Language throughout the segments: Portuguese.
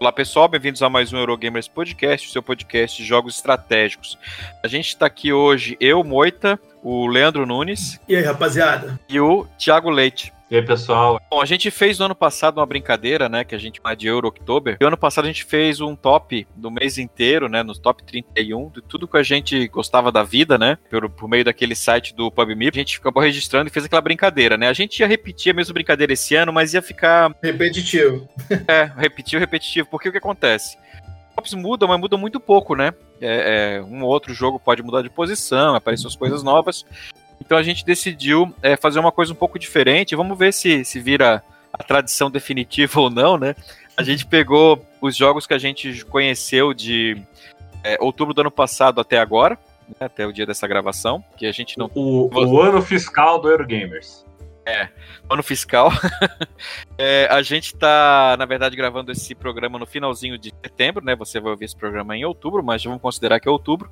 Olá pessoal, bem-vindos a mais um Eurogamers Podcast, o seu podcast de jogos estratégicos. A gente está aqui hoje, eu, Moita, o Leandro Nunes. E aí, rapaziada? E o Thiago Leite. E aí, pessoal? Bom, a gente fez no ano passado uma brincadeira, né, que a gente chama de Euro October. E ano passado a gente fez um top do mês inteiro, né, nos top 31, de tudo que a gente gostava da vida, né, por, por meio daquele site do PubMe. A gente acabou registrando e fez aquela brincadeira, né. A gente ia repetir a mesma brincadeira esse ano, mas ia ficar... Repetitivo. é, repetitivo, repetitivo. Porque o que acontece? Tops mudam, mas mudam muito pouco, né? É, é, um ou outro jogo pode mudar de posição, aparecem as coisas novas. Então a gente decidiu é, fazer uma coisa um pouco diferente. Vamos ver se, se vira a tradição definitiva ou não, né? A gente pegou os jogos que a gente conheceu de é, outubro do ano passado até agora, né, até o dia dessa gravação, que a gente não. O, o ano fiscal do Eurogamers. É, ano fiscal. é, a gente está, na verdade, gravando esse programa no finalzinho de setembro, né? Você vai ouvir esse programa em outubro, mas vamos considerar que é outubro.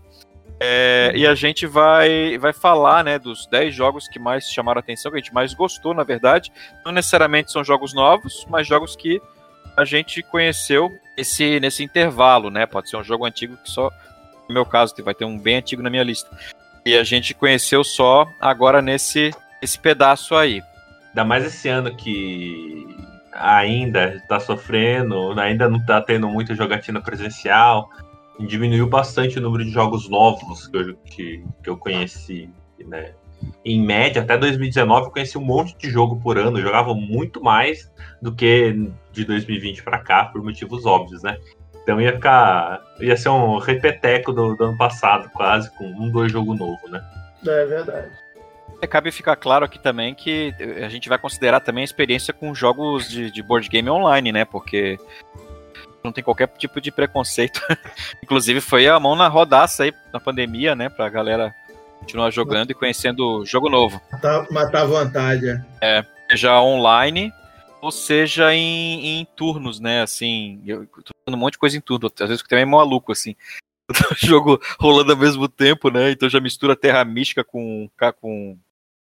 É, e a gente vai, vai falar né, dos 10 jogos que mais chamaram a atenção, que a gente mais gostou, na verdade. Não necessariamente são jogos novos, mas jogos que a gente conheceu esse, nesse intervalo, né? Pode ser um jogo antigo que só. No meu caso, vai ter um bem antigo na minha lista. E a gente conheceu só agora nesse esse pedaço aí. Ainda mais esse ano que ainda está sofrendo, ainda não está tendo muita jogatina presencial diminuiu bastante o número de jogos novos que eu, que, que eu conheci, né? Em média, até 2019 eu conheci um monte de jogo por ano, eu jogava muito mais do que de 2020 para cá, por motivos óbvios, né? Então ia ficar. ia ser um repeteco do, do ano passado, quase, com um, dois jogos novo, né? É verdade. É, cabe ficar claro aqui também que a gente vai considerar também a experiência com jogos de, de board game online, né? Porque não tem qualquer tipo de preconceito. Inclusive foi a mão na rodaça aí na pandemia, né, pra galera continuar jogando e conhecendo jogo novo. Matar, matar vontade. É, seja online ou seja em, em turnos, né, assim, eu tô fazendo um monte de coisa em turno, às vezes eu também é maluco, assim. O jogo rolando ao mesmo tempo, né? Então já mistura Terra Mística com, com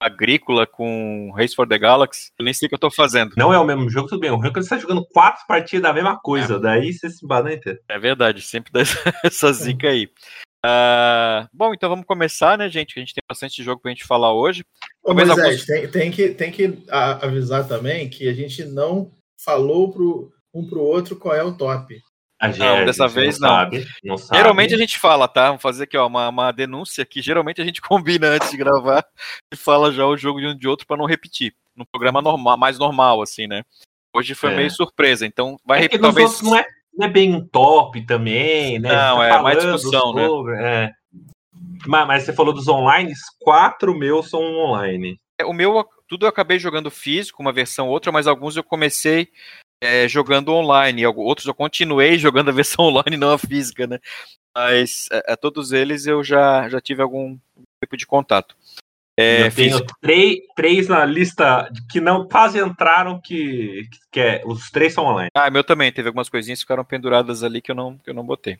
agrícola com Race for the Galaxy, eu nem sei o que eu tô fazendo. Não é o mesmo jogo, tudo bem. O ruim é quando você tá jogando quatro partidas da mesma coisa, é. daí você se embana inteiro. É verdade, sempre dá essa zica aí. Uh, bom, então vamos começar, né, gente? A gente tem bastante jogo pra gente falar hoje. Ô, Moisés, alguns... tem, tem, que, tem que avisar também que a gente não falou pro, um pro outro qual é o top. A não, dessa vez não. Sabe, não sabe. Geralmente a gente fala, tá? Vamos fazer aqui ó, uma, uma denúncia que geralmente a gente combina antes de gravar e fala já o jogo de um de outro para não repetir. No programa normal, mais normal, assim, né? Hoje foi é. meio surpresa, então vai é repetir. Talvez... Não é, não é bem um top também, né? Não, tá é mais discussão, né? sobre, né? É. Mas, mas, você falou dos online, quatro meus são online. É, o meu, tudo eu acabei jogando físico, uma versão outra, mas alguns eu comecei é, jogando online. Outros eu continuei jogando a versão online, não a física, né? Mas a, é, é, todos eles eu já, já tive algum tipo de contato. É, eu tenho três, três na lista que não quase entraram, que, que é, os três são online. Ah, meu também. Teve algumas coisinhas que ficaram penduradas ali que eu não, que eu não botei.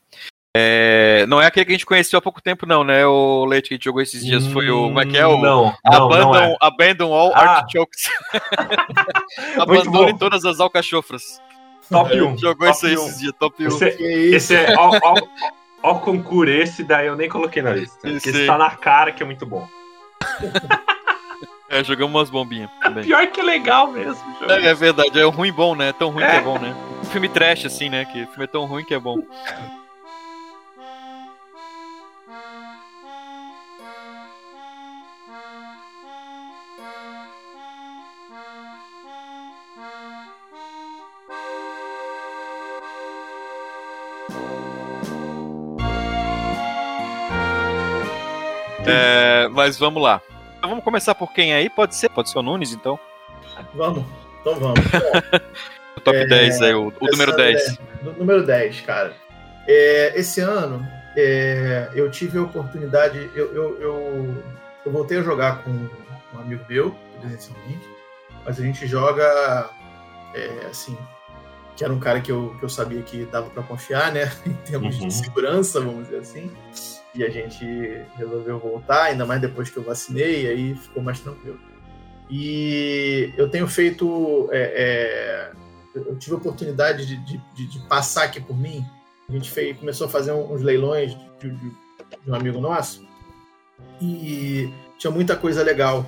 É, não é aquele que a gente conheceu há pouco tempo, não, né? O Leite que a gente jogou esses dias foi o. Como é que é? O, não, Abandon, não é. Abandon All ah. Artichokes. Abandone todas as alcachofras. Top 1. Jogou isso aí esses dias, top 1. Esse, esse é. Ó, ó, ó, concurso, esse daí eu nem coloquei na lista. Esse, esse tá na cara que é muito bom. É, jogamos umas bombinhas também. Pior que é legal mesmo. É, é, verdade, é ruim bom, né? É tão ruim é. que é bom, né? Um filme trash, assim, né? Que filme é tão ruim que é bom. É, mas vamos lá. Então, vamos começar por quem aí? Pode ser? Pode ser o Nunes, então? Vamos, então vamos. o top é, 10 aí, o, o número 10. É, número 10, cara. É, esse ano é, eu tive a oportunidade, eu, eu, eu, eu, voltei a jogar com um amigo meu, presencialmente, mas a gente joga é, assim, que era um cara que eu, que eu sabia que dava para confiar, né? Em termos uhum. de segurança, vamos dizer assim e a gente resolveu voltar, ainda mais depois que eu vacinei, aí ficou mais tranquilo. E eu tenho feito é, é, eu tive a oportunidade de, de, de, de, passar aqui por mim. A gente fez, começou a fazer uns leilões de, um amigo nosso e tinha muita coisa legal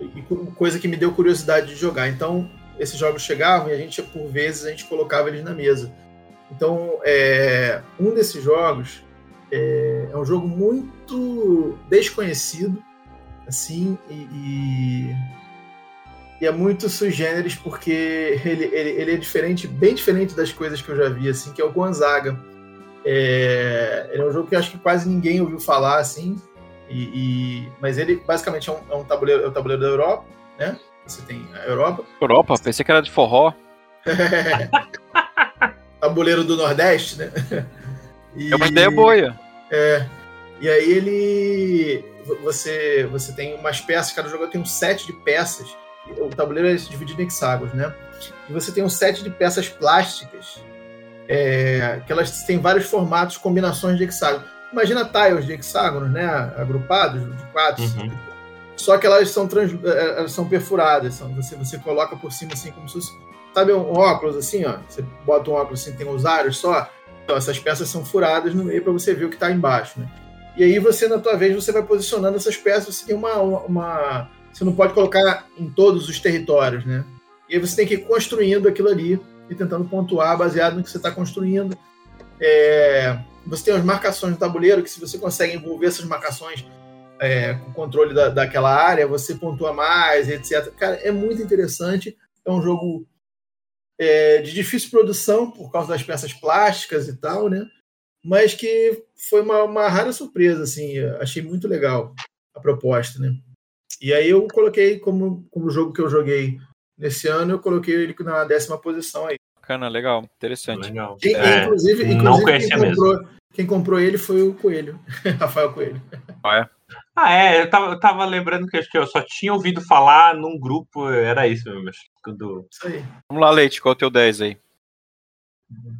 e coisa que me deu curiosidade de jogar. Então esses jogos chegavam e a gente por vezes a gente colocava eles na mesa. Então é, um desses jogos é, é um jogo muito desconhecido assim e, e e é muito sui generis porque ele, ele, ele, é diferente, bem diferente das coisas que eu já vi, assim, que é o Gonzaga. É, ele é um jogo que acho que quase ninguém ouviu falar, assim, e, e mas ele basicamente é um, é um, tabuleiro, é um tabuleiro da Europa, né? Você tem a Europa. Europa? Pensei que era de forró. tabuleiro do Nordeste, né? E, é uma ideia boa. É. E aí ele. Você, você tem umas peças, cada jogador tem um set de peças o tabuleiro é dividido em hexágonos, né? E você tem um set de peças plásticas é, que elas têm vários formatos, combinações de hexágonos. Imagina tiles de hexágonos, né? Agrupados de quatro. Uhum. Só que elas são, trans, é, elas são perfuradas. São, você, você coloca por cima assim como se fosse. Sabe um óculos assim, ó? Você bota um óculos assim, tem os aros só. Então essas peças são furadas no meio para você ver o que está embaixo, né? E aí você, na tua vez, você vai posicionando essas peças, você tem uma, uma, você não pode colocar em todos os territórios, né? E aí você tem que ir construindo aquilo ali e tentando pontuar baseado no que você está construindo. É, você tem as marcações no tabuleiro, que se você consegue envolver essas marcações é, com o controle da, daquela área, você pontua mais, etc. Cara, é muito interessante. É um jogo é, de difícil produção por causa das peças plásticas e tal, né? Mas que foi uma, uma rara surpresa, assim. Achei muito legal a proposta, né? E aí eu coloquei como, como jogo que eu joguei nesse ano, eu coloquei ele na décima posição aí. Bacana, legal, interessante. Legal. Quem, é, inclusive, inclusive quem, comprou, quem, comprou, ele foi o Coelho, Rafael Coelho. Ah, é? Ah, é, eu tava, eu tava lembrando que acho que eu só tinha ouvido falar num grupo, era isso mesmo. Do... Isso aí. Vamos lá, Leite, qual é o teu 10 aí?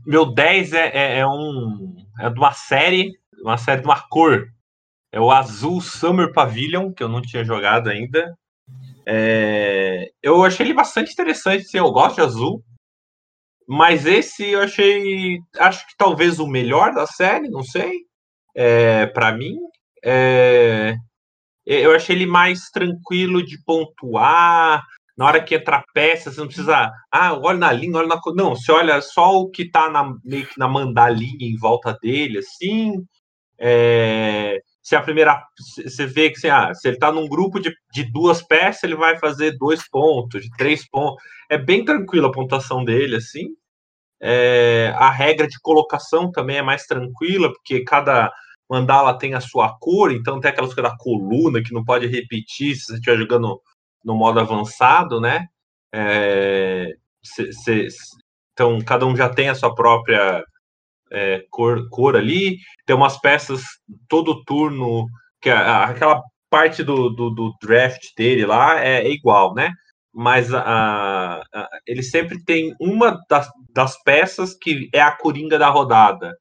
Meu 10 é, é, é, um. É de uma série, uma série de uma cor é o Azul Summer Pavilion, que eu não tinha jogado ainda. É, eu achei ele bastante interessante, sim, eu gosto de azul. Mas esse eu achei, acho que talvez o melhor da série, não sei. É, para mim, é, eu achei ele mais tranquilo de pontuar. Na hora que entra peça, você não precisa. Ah, olha na linha, olha na. Não, você olha só o que tá na, meio que na mandalinha em volta dele, assim. É, se a primeira. Você vê que assim, ah, se ele está num grupo de, de duas peças, ele vai fazer dois pontos, de três pontos. É bem tranquila a pontuação dele, assim. É, a regra de colocação também é mais tranquila, porque cada mandala tem a sua cor, então tem aquelas coisas da coluna que não pode repetir se você estiver jogando no modo avançado, né? É, então, cada um já tem a sua própria é, cor, cor ali, tem umas peças todo turno, que a, aquela parte do, do, do, draft dele lá é, é igual, né? Mas a, a, ele sempre tem uma das, das peças que é a coringa da rodada.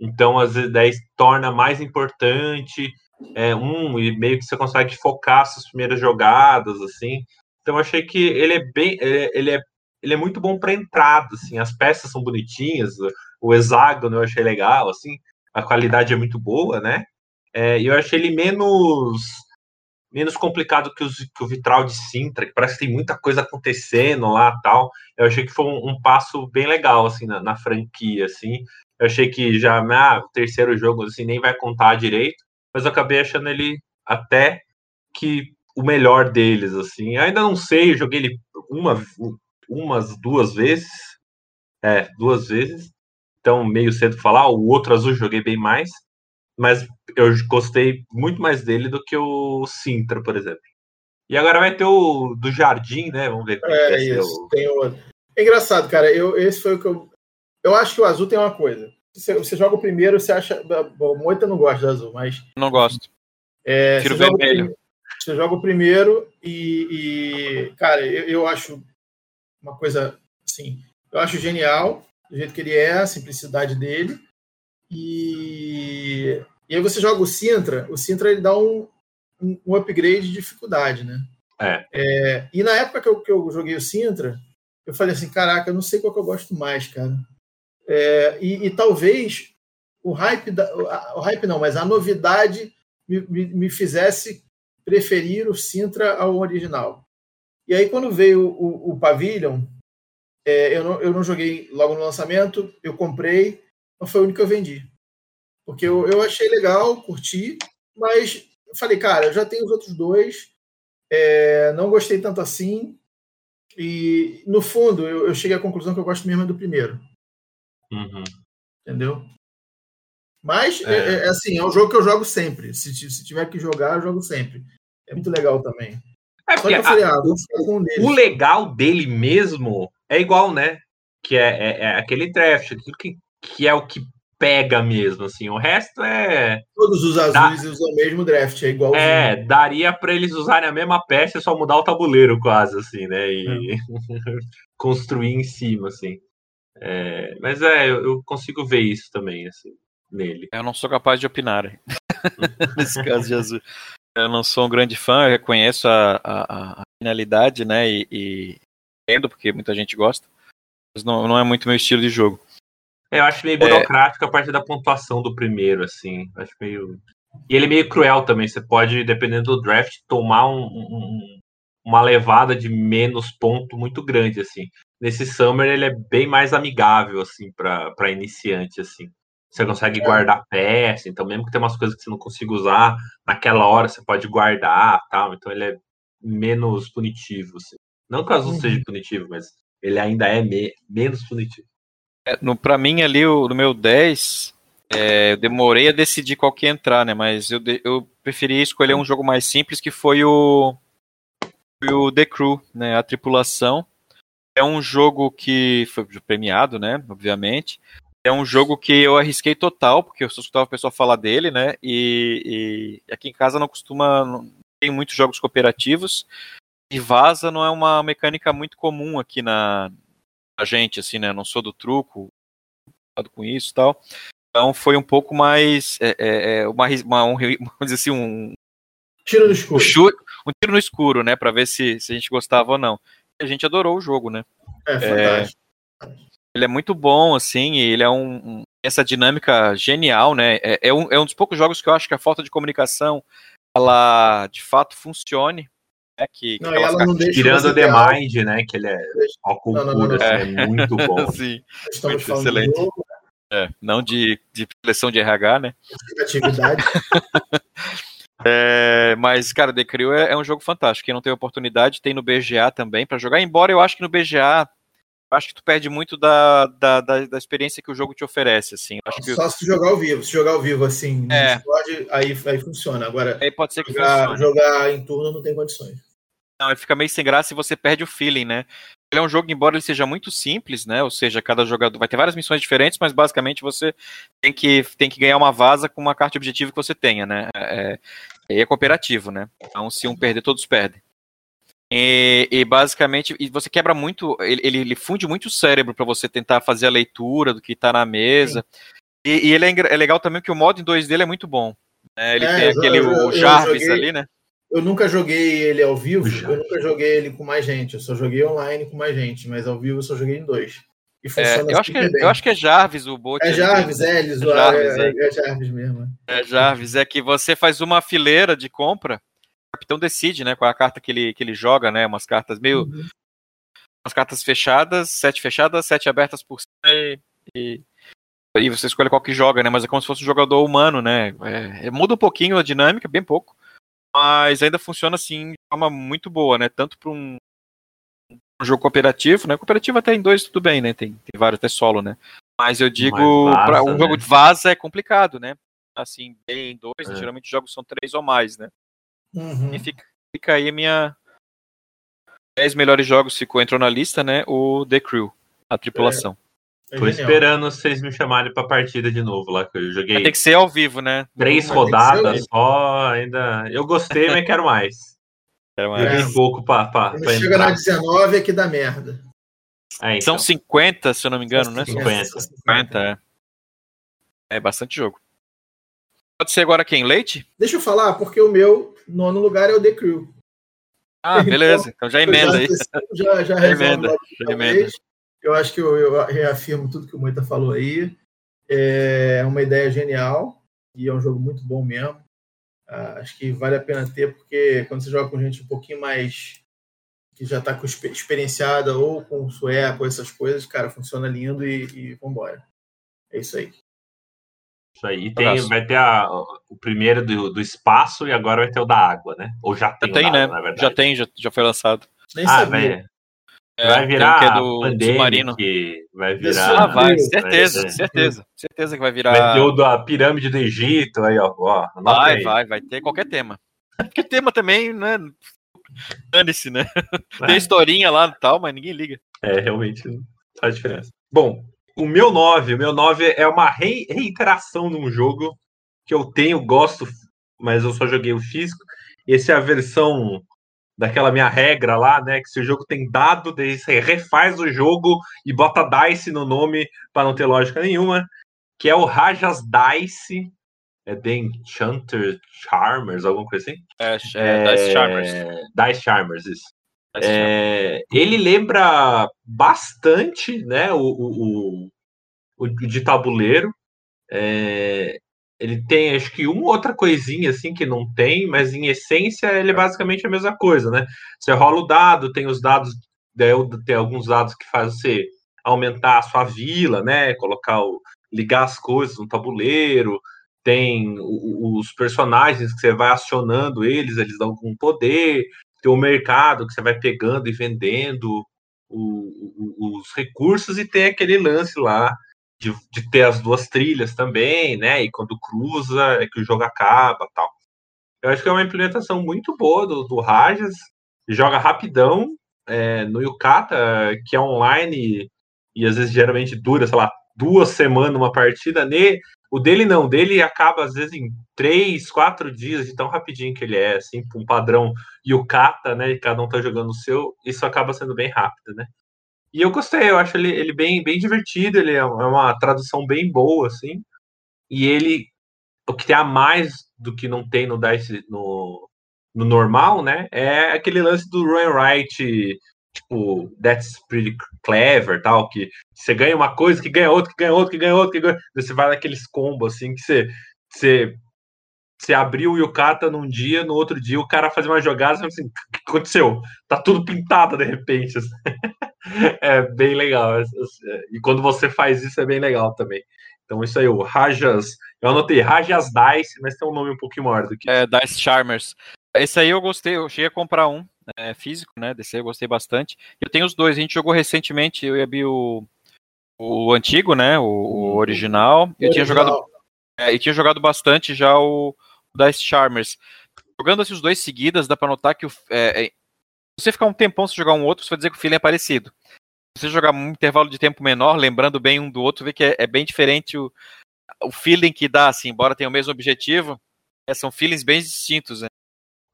Então, às vezes, torna mais importante é, um, e meio que você consegue focar suas primeiras jogadas, assim. Então, achei que ele é bem. Ele é, ele é muito bom para entrada, assim. As peças são bonitinhas, o hexágono eu achei legal, assim, a qualidade é muito boa, né? É, eu achei ele menos menos complicado que, os, que, o vitral de Sintra, que parece que tem muita coisa acontecendo lá tal. Eu achei que foi um, um passo bem legal, assim, na, na, franquia, assim. Eu achei que já, ah, o terceiro jogo, assim, nem vai contar direito, mas eu acabei achando ele até que o melhor deles, assim. Ainda não sei, eu joguei ele uma, umas duas vezes, é, duas vezes, então meio cedo falar. O outro azul joguei bem mais, mas eu gostei muito mais dele do que o Sintra, por exemplo. E agora vai ter o do Jardim, né? Vamos ver como é, vai isso. O... Tem o... É engraçado, cara. Eu, esse foi o que eu. Eu acho que o azul tem uma coisa. Você, você joga o primeiro, você acha. Bom, o Moita não gosta do azul, mas. Não gosto. É, Tiro vermelho. Joga você joga o primeiro e, e cara, eu, eu acho uma coisa assim. Eu acho genial do jeito que ele é, a simplicidade dele. E, e aí você joga o Sintra, o Sintra ele dá um, um, um upgrade de dificuldade, né? É. é. e na época que eu, que eu joguei o Sintra, eu falei assim, caraca, eu não sei qual que eu gosto mais, cara. É, e, e, talvez o hype, da, o hype não, mas a novidade me, me, me fizesse preferir o Sintra ao original. E aí, quando veio o, o Pavilion, é, eu, não, eu não joguei logo no lançamento, eu comprei, mas foi o único que eu vendi. Porque eu, eu achei legal, curti, mas falei, cara, eu já tenho os outros dois, é, não gostei tanto assim, e no fundo eu, eu, cheguei à conclusão que eu gosto mesmo do primeiro. Uhum. Entendeu? Mas, é. É, é. assim, é um jogo que eu jogo sempre. Se, se tiver que jogar, eu jogo sempre. É muito legal também. É porque a, ah, o, o, legal dele mesmo é igual, né? Que é, é, é, aquele draft, aquilo que, que é o que pega mesmo, assim. O resto é. Todos os azuis da... usam o mesmo draft, é igual. É, daria para eles usarem a mesma peça e só mudar o tabuleiro, quase, assim, né? E é. construir em cima, assim. É, mas é, eu, eu, consigo ver isso também, assim, nele. Eu não sou capaz de opinar nesse caso de azul. Eu não sou um grande fã, eu reconheço a, a, a finalidade, né? E, e entendo porque muita gente gosta, mas não, não é muito meu estilo de jogo. É, eu acho meio burocrático é... a parte da pontuação do primeiro, assim. Acho meio. E ele é meio cruel também. Você pode, dependendo do draft, tomar um, um, uma levada de menos ponto muito grande, assim. Nesse Summer ele é bem mais amigável, assim, para iniciante, assim. Você consegue guardar peça, então mesmo que tenha umas coisas que você não consiga usar, naquela hora você pode guardar tal. Então ele é menos punitivo. Assim. Não que o azul uhum. seja punitivo, mas ele ainda é me menos punitivo. É, no, pra mim ali, o, no meu 10, é, eu demorei a decidir qual que ia entrar, né? Mas eu, eu preferi escolher um jogo mais simples que foi o, o The Crew, né? A tripulação. É um jogo que foi premiado, né? Obviamente. É um jogo que eu arrisquei total, porque eu só escutava o pessoal falar dele, né? E, e aqui em casa não costuma. Não tem muitos jogos cooperativos. E vaza não é uma mecânica muito comum aqui na a gente, assim, né? Eu não sou do truco, com isso e tal. Então foi um pouco mais. É, é, é uma, uma, um, vamos dizer assim, um. Tiro no escuro. Um, um tiro no escuro, né? Pra ver se, se a gente gostava ou não. A gente adorou o jogo, né? É, fantástico. Ele é muito bom, assim, ele é um, um essa dinâmica genial, né? É, é, um, é um dos poucos jogos que eu acho que a falta de comunicação ela de fato funcione. Né? Que, não, ela não deixa Tirando The Mind, né? Que ele é ó, cultura, é. é. muito bom. Sim, muito excelente. Jogo, né? é, não de, de seleção de RH, né? Atividade. É, mas, cara, The Crew é, é, um jogo fantástico. Quem não tem oportunidade, tem no BGA também para jogar. Embora eu acho que no BGA acho que tu perde muito da, da, da, da, experiência que o jogo te oferece, assim. Que... Só se jogar ao vivo. Se jogar ao vivo, assim, é. pode, aí, aí funciona. Agora, aí pode ser que jogar, jogar em turno não tem condições. Não, ele fica meio sem graça e você perde o feeling, né? Ele é um jogo, embora ele seja muito simples, né? Ou seja, cada jogador vai ter várias missões diferentes, mas basicamente você tem que, tem que ganhar uma vaza com uma carta de objetivo que você tenha, né? É, é, é cooperativo, né? Então, se um perder, todos perdem. E, e, basicamente, e você quebra muito, ele, ele, funde muito o cérebro para você tentar fazer a leitura do que está na mesa. E, e, ele é, é, legal também que o modo em 2 dele é muito bom. Né? Ele é, tem aquele eu, o Jarvis joguei, ali, né? Eu nunca joguei ele ao vivo, eu nunca joguei ele com mais gente. Eu só joguei online com mais gente, mas ao vivo eu só joguei em dois. E funciona é, eu, acho que, é, eu acho que é Jarvis o bot. É Jarvis, é, eles é, Jarvis, é, é Jarvis mesmo. É Jarvis, é que você faz uma fileira de compra capitão decide, né, qual é a carta que ele, que ele joga, né, umas cartas meio... Uhum. Umas cartas fechadas, sete fechadas, sete abertas por cima e, e, e, você escolhe qual que joga, né, mas é como se fosse um jogador humano, né, é, é muda um pouquinho a dinâmica, bem pouco, mas ainda funciona assim de forma muito boa, né, tanto para um, um, jogo cooperativo, né, cooperativo até em dois tudo bem, né, tem, tem vários até solo, né, mas eu digo, para um né? jogo de vaza é complicado, né, assim, bem em dois, é. geralmente os jogos são três ou mais, né, Uhum. E fica, fica aí a minha 10 melhores jogos ficou, entrou na lista, né? O The Crew, a tripulação. É. É Tô esperando vocês me chamarem pra partida de novo lá, que eu joguei. Tem que ser ao vivo, né? Três rodadas só, ainda. Eu gostei, mas quero mais. Quero mais. É. pouco pra, pra, pra chega entrar. na 19 é que dá merda. É, então. São 50, se eu não me engano, né? 50. 50, é. É bastante jogo. Pode ser agora quem? Leite? Deixa eu falar, porque o meu nono lugar é o The Crew. Ah, beleza. Então já emenda aí. Já, já, já emenda. Já emenda. Eu acho que eu, eu, reafirmo tudo que o Moita falou aí. É uma ideia genial e é um jogo muito bom mesmo. Ah, acho que vale a pena ter, porque quando você joga com gente um pouquinho mais que já está experienciada ou com sueco, essas coisas, cara, funciona lindo e, e vambora. É isso aí. Isso aí. E tem, vai ter a, o primeiro do, do espaço e agora vai ter o da água, né? Ou já tem, já tem né? Na verdade. Já tem, já, já foi lançado. Nem ah, sabia. Vai, é, vai virar que é do submarino. Vai virar. Ah, vai, certeza, vai certeza. Certeza que vai virar. Vai ter o da pirâmide do Egito, aí, ó. ó vai, aí. vai, vai ter qualquer tema. Porque tema também, né? Dane-se, né? É. Tem historinha lá e tal, mas ninguém liga. É, realmente faz diferença. Bom, o meu 9, o meu 9 é uma re reiteração de um jogo que eu tenho, gosto, mas eu só joguei o físico. Esse é a versão daquela minha regra lá, né? Que se o jogo tem dado, você refaz o jogo e bota Dice no nome para não ter lógica nenhuma. Que é o Rajas Dice. É The Enchanter Charmers, alguma coisa assim? É, é, Dice Charmers. Dice Charmers, isso. É, ele lembra bastante né, o, o, o, o de tabuleiro. É, ele tem, acho que uma outra coisinha assim que não tem, mas em essência ele é basicamente a mesma coisa, né? Você rola o dado, tem os dados, tem alguns dados que fazem você aumentar a sua vila, né? Colocar o, ligar as coisas no tabuleiro, tem os personagens que você vai acionando eles, eles dão algum poder, tem o mercado que você vai pegando e vendendo o, o, os recursos e tem aquele lance lá de, de, ter as duas trilhas também, né? E quando cruza é que o jogo acaba tal. Eu acho que é uma implementação muito boa do, do Rajas, joga rapidão é, no Yukata, que é online e às vezes geralmente dura, sei lá, duas semanas uma partida. O dele não, dele acaba às vezes em três, quatro dias, de tão rapidinho que ele é, assim, um padrão Yukata, né? E cada um tá jogando o seu, isso acaba sendo bem rápido, né? E eu gostei, eu acho ele, ele bem, bem divertido, ele é, é uma tradução bem boa, assim. E ele, o que tem a mais do que não tem no Dice, no, no normal, né? É aquele lance do Ryan Wright, tipo, that's pretty clever, tal, que você ganha uma coisa, que ganha outra, que ganha outra, que ganha outra, que ganha... você vai naqueles combos, assim, que você, você você abriu o Yukata num dia, no outro dia o cara faz uma jogada, assim, o que aconteceu? Tá tudo pintado de repente. Assim. é bem legal. E quando você faz isso é bem legal também. Então isso aí, o Rajas, eu anotei Rajas Dice, mas tem um nome um pouquinho maior do que É, Dice Charmers. Esse aí eu gostei, eu cheguei a comprar um é, físico, né, desse aí eu gostei bastante. Eu tenho os dois, a gente jogou recentemente, eu e a Bi o, o antigo, né, o, o original. Eu tinha jogado é, e tinha jogado bastante já o, Dice Charmers. Jogando esses dois seguidas, dá pra notar que o, é, você ficar um tempão se jogar um outro, você vai dizer que o feeling é parecido. Se você jogar um intervalo de tempo menor, lembrando bem um do outro, vê que é, é bem diferente o, o feeling que dá, assim, embora tenha o mesmo objetivo, é, são feelings bem distintos, né?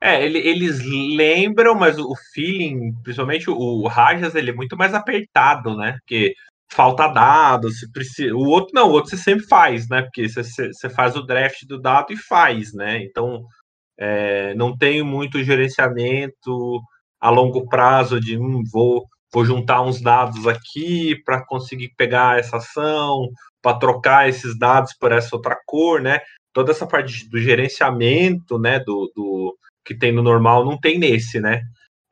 É, ele, eles lembram, mas o feeling, principalmente o Rajas, ele é muito mais apertado, né? Porque falta dados, se precisa. O outro não, o outro você sempre faz, né? Porque você, você faz o draft do dado e faz, né? Então é, não tem muito gerenciamento a longo prazo de hum, vou, vou juntar uns dados aqui para conseguir pegar essa ação, para trocar esses dados por essa outra cor, né? Toda essa parte do gerenciamento, né? Do, do que tem no normal não tem nesse, né?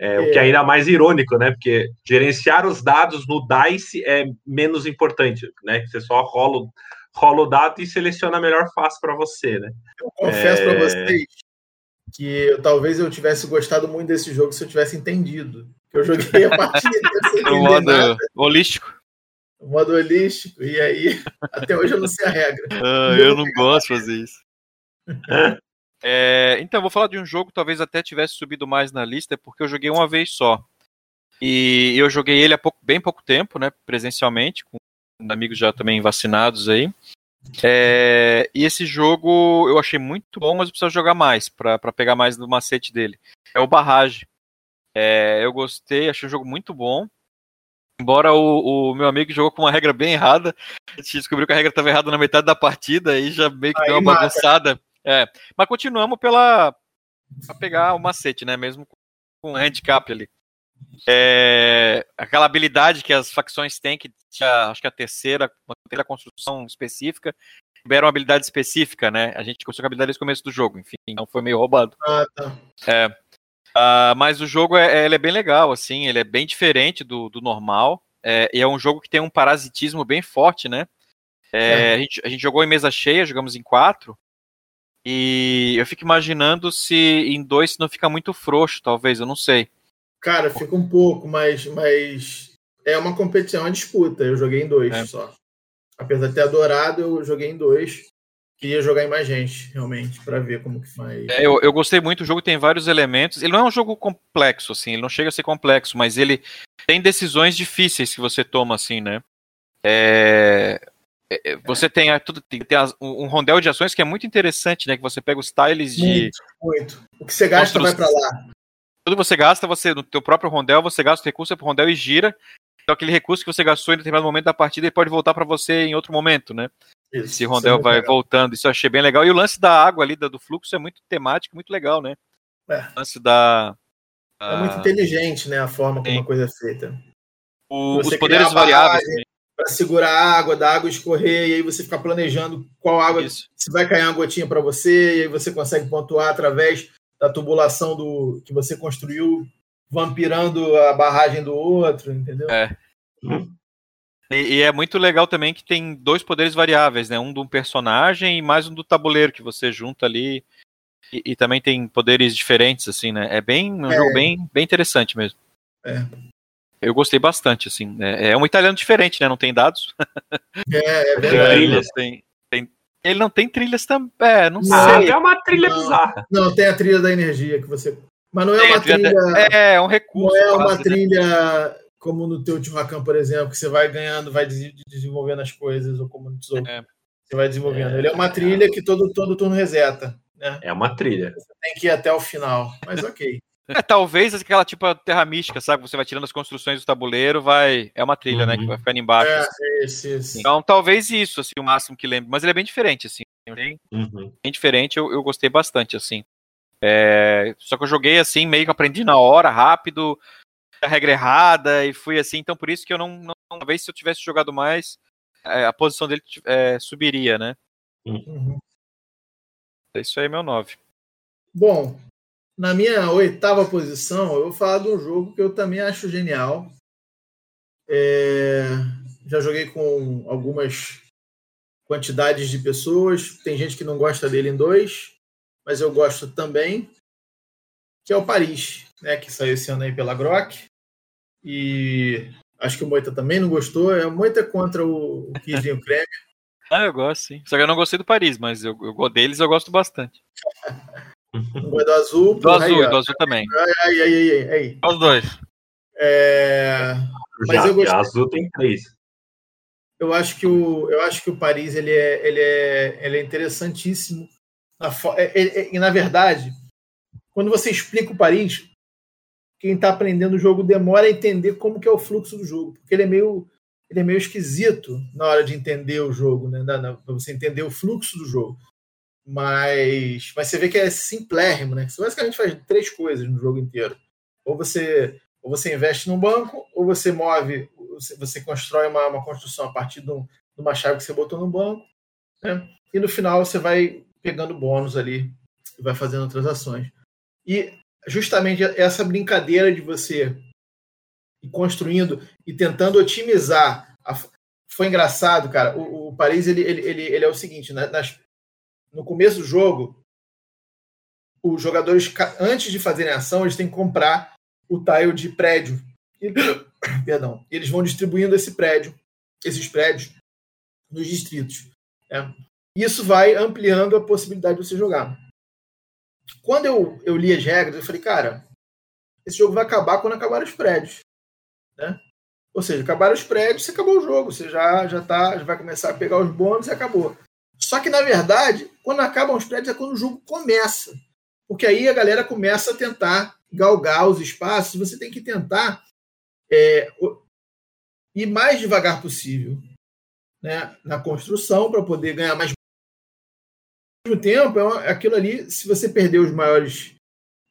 É, é. O que é ainda mais irônico, né? Porque gerenciar os dados no DICE é menos importante, né? Você só rola, rola o dado e seleciona a melhor face para você, né? Eu confesso é... para vocês que eu, talvez eu tivesse gostado muito desse jogo se eu tivesse entendido. Que eu joguei a partida sem modo nada. holístico. O modo holístico, e aí até hoje eu não sei a regra. Ah, eu não gosto de fazer isso. É, então, vou falar de um jogo que talvez até tivesse subido mais na lista, porque eu joguei uma vez só. E eu joguei ele há pouco, bem pouco tempo, né, presencialmente, com amigos já também vacinados aí. É, e esse jogo eu achei muito bom, mas eu preciso jogar mais para pegar mais do macete dele. É o Barrage. É, eu gostei, achei um jogo muito bom. Embora o, o, meu amigo jogou com uma regra bem errada, a gente descobriu que a regra estava errada na metade da partida e já meio que aí deu uma mata. bagunçada. É, mas continuamos pela pra pegar o macete, né? Mesmo com um handicap ali. É, aquela habilidade que as facções têm, que tinha, acho que a terceira, uma terceira construção específica, tiveram uma habilidade específica, né? A gente conseguiu a habilidade desde o começo do jogo, enfim, então foi meio roubado. Ah, tá. É, uh, mas o jogo é, ele é bem legal, assim, ele é bem diferente do, do normal, é, e é um jogo que tem um parasitismo bem forte, né? É, é. A, gente, a gente jogou em mesa cheia, jogamos em quatro, e eu fico imaginando se em dois não fica muito frouxo, talvez, eu não sei. Cara, fica um pouco, mas, mas é uma competição, é uma disputa. Eu joguei em dois é. só. Apesar de ter adorado, eu joguei em dois. Queria jogar em mais gente, realmente, para ver como que faz. É, eu, eu gostei muito, o jogo tem vários elementos. Ele não é um jogo complexo, assim, ele não chega a ser complexo, mas ele tem decisões difíceis que você toma, assim, né? É, é, é, você tem, tudo, tem, um rondel de ações que é muito interessante, né? Que você pega os tiles de. Muito, muito. O que você gasta vai para lá. Tudo você gasta, você, no teu próprio rondel, você gasta o recurso pro rondel e gira. Então aquele recurso que você gastou em determinado momento da partida ele pode voltar para você em outro momento, né? Isso, Esse rondel vai legal. voltando, isso eu achei bem legal. E o lance da água ali, do fluxo, é muito temático, muito legal, né? É. O lance da. É muito inteligente, né? A forma como a coisa é feita. O, os poderes variáveis para segurar a água, da água escorrer, e aí você fica planejando qual água, Isso. se vai cair uma gotinha para você, e aí você consegue pontuar através da tubulação do que você construiu, vampirando a barragem do outro, entendeu? É. E, e, é muito legal também que tem dois poderes variáveis, né? Um do personagem e mais um do tabuleiro que você junta ali. E, e também tem poderes diferentes, assim, né? É bem um é. jogo bem, bem interessante mesmo. É. Eu gostei bastante, assim. É, é um italiano diferente, né? Não tem dados. É, é verdade. Tem, ele não tem trilhas também. É, não, não sei. É uma trilha não, bizarra. Não, tem a trilha da energia que você. Mas não é tem uma trilha. trilha é, é um recurso. Não é uma né? trilha como no teu Tihuacan, por exemplo, que você vai ganhando, vai desenvolvendo as coisas, ou como no Tesouro. É. Você vai desenvolvendo. É, ele é uma trilha que todo, todo turno reseta. Né? É uma trilha. Você tem que ir até o final. Mas ok. É, talvez aquela tipo terra mística, sabe? Você vai tirando as construções do tabuleiro, vai. É uma trilha, uhum. né? Que vai ficando embaixo. É, assim. isso, isso. Então, talvez isso, assim, o máximo que lembro. Mas ele é bem diferente, assim. Bem, uhum. bem diferente, eu, eu gostei bastante, assim. É, só que eu joguei assim, meio que aprendi na hora, rápido, a regra errada, e fui assim, então por isso que eu não. não talvez se eu tivesse jogado mais, é, a posição dele é, subiria, né? Uhum. Isso aí é meu 9. Bom, na minha oitava posição, eu vou falar de um jogo que eu também acho genial. É... Já joguei com algumas quantidades de pessoas. Tem gente que não gosta dele em dois, mas eu gosto também. Que é o Paris, né? Que saiu esse ano aí pela Grok. E acho que o Moita também não gostou. É o Moita contra o, o Kidinho Kremmer. Ah, eu gosto, sim. Só que eu não gostei do Paris, mas eu, eu deles eu gosto bastante. Um do azul. Do azul, aí, do azul também. Aí, aí, aí, aí. Os dois. É... Mas Já, eu gostei. azul tem três. Eu acho que o, eu acho que o Paris ele é, ele é, ele é interessantíssimo. É, e na verdade, quando você explica o Paris, quem está aprendendo o jogo demora a entender como que é o fluxo do jogo, porque ele é meio, ele é meio esquisito na hora de entender o jogo, né? Para você entender o fluxo do jogo. Mas, mas você vê que é simplérrimo, né? Você basicamente faz três coisas no jogo inteiro. Ou você, ou você investe num banco, ou você move, você, constrói uma, uma construção a partir de, de, uma chave que você botou no banco, né? E no final você vai pegando bônus ali e vai fazendo transações. E justamente essa brincadeira de você ir construindo e tentando otimizar. A... Foi engraçado, cara. O, o Paris ele, ele, ele, ele é o seguinte: né? nas, no começo do jogo, os jogadores, antes de fazerem ação, eles têm que comprar o tile de prédio. E, perdão. Eles vão distribuindo esse prédio, esses prédios, nos distritos. Né? Isso vai ampliando a possibilidade de você jogar. Quando eu, eu li as regras, eu falei, cara, esse jogo vai acabar quando acabar os prédios. Né? Ou seja, acabar os prédios, você acabou o jogo. Você já, já, tá, já vai começar a pegar os bônus e acabou. Só que, na verdade, quando acabam os prédios é quando o jogo começa. Porque aí a galera começa a tentar galgar os espaços. Você tem que tentar é, ir mais devagar possível né, na construção para poder ganhar mais. Ao mesmo tempo, é aquilo ali, se você perder os maiores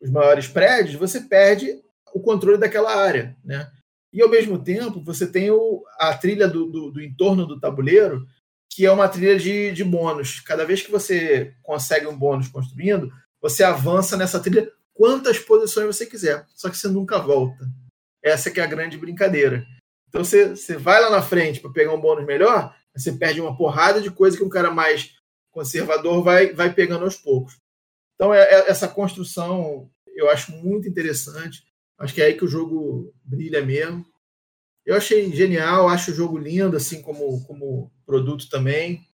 os maiores prédios, você perde o controle daquela área, né? E ao mesmo tempo você tem o, a trilha do, do, do, entorno do tabuleiro, que é uma trilha de, de bônus. Cada vez que você consegue um bônus construindo, você avança nessa trilha quantas posições você quiser, só que você nunca volta. Essa que é a grande brincadeira. Então você, você vai lá na frente para pegar um bônus melhor, você perde uma porrada de coisa que um cara mais conservador vai, vai pegando aos poucos. Então, é, é, essa construção eu acho muito interessante. Acho que é aí que o jogo brilha mesmo. Eu achei genial, acho o jogo lindo, assim como, como produto também.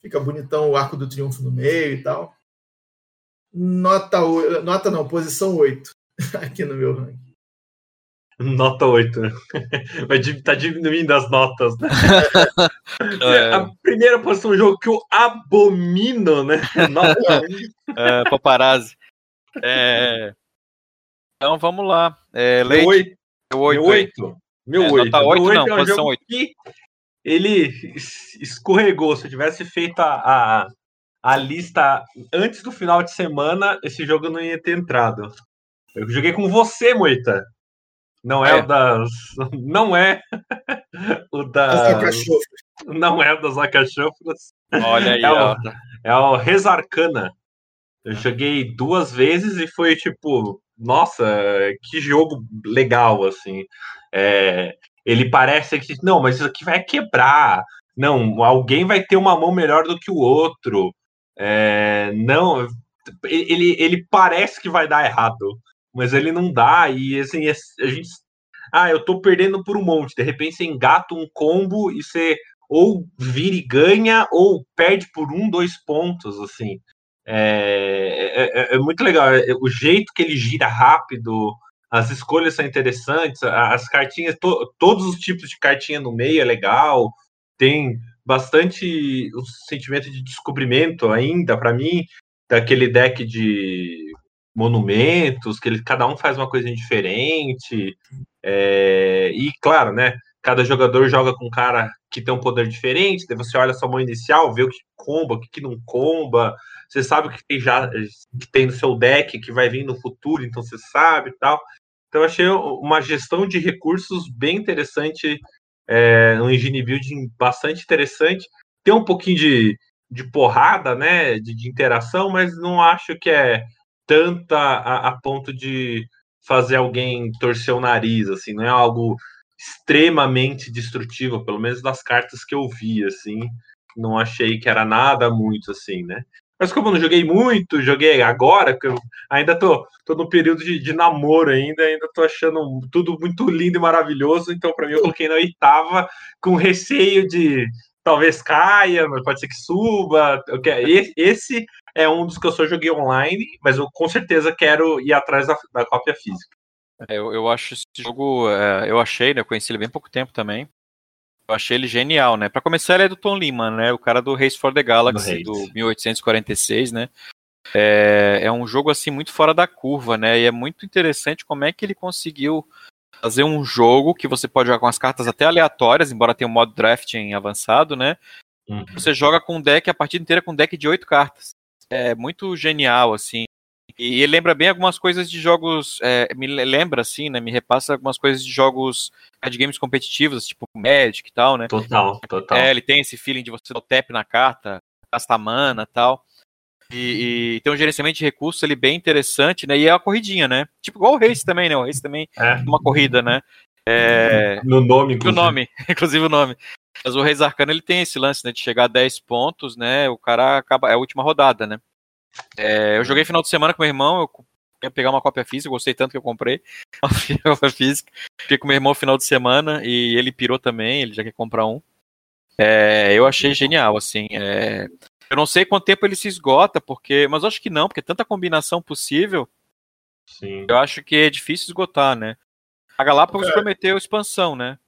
Fica bonitão o arco do triunfo no meio e tal. Nota, nota não, posição 8 aqui no meu ranking. Nota 8. Vai tá diminuindo as notas, né? É. A primeira posição do jogo que eu abomino, né? Nota é, paparazzi. É... Então vamos lá. É, Leite. Meu 8. Meu 8. Meu 8. Meu é, 8. Nota 8 não, é um posição 8. Que ele escorregou. Se eu tivesse feito a, a, a lista antes do final de semana, esse jogo não ia ter entrado. Eu joguei com você, Moita. Não é, é. o das. Não é o das. Não é o das Acachofras. Olha aí, é ó. O, é o Resarcana. Eu joguei duas vezes e foi tipo, nossa, que jogo legal, assim. É, ele parece que, não, mas isso aqui vai quebrar. Não, alguém vai ter uma mão melhor do que o outro. É, não, ele, ele parece que vai dar errado mas ele não dá. E assim, a gente. Ah, eu tô perdendo por um monte. De repente você engata um combo e você ou vira e ganha, ou perde por um, dois pontos, assim. É, é, é, é muito legal. É, o jeito que ele gira rápido, as escolhas são interessantes, as cartinhas, to, todos os tipos de cartinha no meio é legal. Tem bastante o sentimento de descobrimento ainda, para mim, daquele deck de monumentos, que ele, cada um faz uma coisa diferente. É, e claro, né? Cada jogador joga com um cara que tem um poder diferente, daí você olha a sua mão inicial, vê o que comba, o que não comba, você sabe o que tem já que tem no seu deck, que vai vir no futuro, então você sabe e tal. Então achei uma gestão de recursos bem interessante, é, um engine building bastante interessante. Tem um pouquinho de, de porrada, né, de, de interação, mas não acho que é tanta a, a ponto de fazer alguém torcer o nariz, assim, não é algo extremamente destrutivo, pelo menos das cartas que eu vi, assim, não achei que era nada muito assim, né? Mas como eu não joguei muito, joguei agora, que eu ainda tô, tô no período de, de namoro ainda, ainda tô achando tudo muito lindo e maravilhoso, então para mim eu coloquei na oitava com receio de talvez caia, mas pode ser que suba. Esse é um dos que eu só joguei online, mas eu com certeza quero ir atrás da, da cópia física. É, eu, eu acho esse jogo, é, eu achei, né? Eu conheci ele bem pouco tempo também. Eu achei ele genial, né? Para começar, ele é do Tom Lehman, né? O cara do Race for the Galaxy, do, do 1846, né? É, é um jogo assim muito fora da curva, né? E é muito interessante como é que ele conseguiu fazer um jogo que você pode jogar com as cartas até aleatórias, embora tenha um modo drafting avançado, né? Uhum. Você joga com um deck a partida inteira com um deck de oito cartas. É muito genial, assim. E ele lembra bem algumas coisas de jogos. É, me lembra, assim, né? Me repassa algumas coisas de jogos de games competitivos, tipo Magic e tal, né? Total, total. É, ele tem esse feeling de você dar o tap na carta, gastar mana e tal. E, e, tem um gerenciamento de recursos ali bem interessante, né? E é a corridinha, né? Tipo igual o Race também, né? O Race também é uma corrida, né? É... No nome, inclusive. O nome, inclusive o nome. Mas o Reis Arcano ele tem esse lance, né? De chegar a 10 pontos, né? O cara acaba. É a última rodada, né? É, eu joguei final de semana com meu irmão, eu ia pegar uma cópia física, gostei tanto que eu comprei uma cópia física. Fiquei com meu irmão final de semana e ele pirou também, ele já quer comprar um. É, eu achei genial, assim. É, eu não sei quanto tempo ele se esgota, porque. Mas eu acho que não, porque é tanta combinação possível. Sim. Eu acho que é difícil esgotar, né? A Galápagos é. prometeu expansão, né?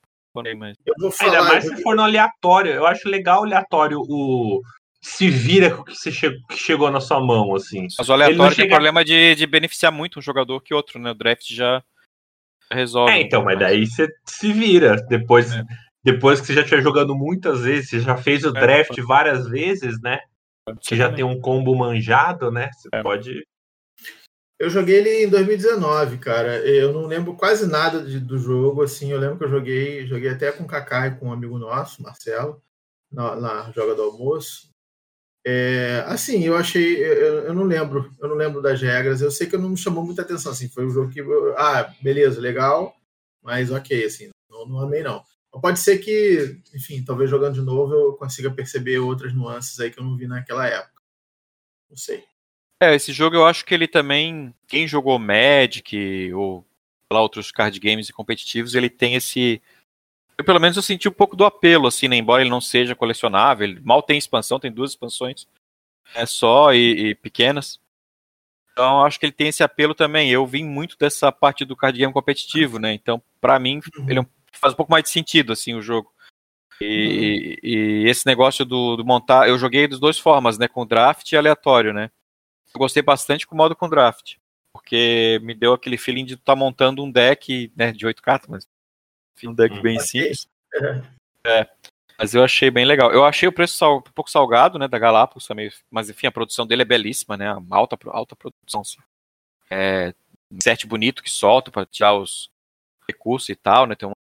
Eu vou falar, Ainda mais se for no aleatório. Eu acho legal o aleatório, o se vira com o que, você chegou, que chegou na sua mão, assim. Mas o aleatório chega... tem problema de, de beneficiar muito um jogador que outro, né? O draft já resolve. É, então, mas daí você se vira. Depois, é. depois que você já estiver jogando muitas vezes, você já fez o é, draft é, várias vezes, né? Você já tem um combo manjado, né? Você é. pode. Eu joguei ele em 2019, cara. Eu não lembro quase nada de, do jogo, assim. Eu lembro que eu joguei, joguei até com o Kaká e com um amigo nosso, Marcelo, na, na Joga do Almoço. É, assim, eu achei, eu, eu, não lembro, eu não lembro das regras. Eu sei que não me chamou muita atenção, assim. Foi um jogo que, ah, beleza, legal, mas ok, assim, não, não amei não. Pode ser que, enfim, talvez jogando de novo eu consiga perceber outras nuances aí que eu não vi naquela época. Não sei. É, esse jogo eu acho que ele também, quem jogou Magic ou lá outros card games e competitivos, ele tem esse eu, pelo menos eu senti um pouco do apelo assim, né? embora ele não seja colecionável, ele mal tem expansão, tem duas expansões é só e, e pequenas. Então acho que ele tem esse apelo também. Eu vim muito dessa parte do card game competitivo, né? Então, para mim, ele faz um pouco mais de sentido assim o jogo. E, uhum. e, esse negócio do, do, montar, eu joguei das duas formas, né? Com draft e aleatório, né? Eu gostei bastante com o modo com draft, porque me deu aquele feeling de estar tá montando um deck né, de oito cartas, mas um deck hum, bem simples. É. Mas eu achei bem legal. Eu achei o preço sal, um pouco salgado, né, da Galápagos também, mas enfim, a produção dele é belíssima, né, alta, alta produção, assim. É, um set bonito que solta para tirar os recursos e tal, né, tem um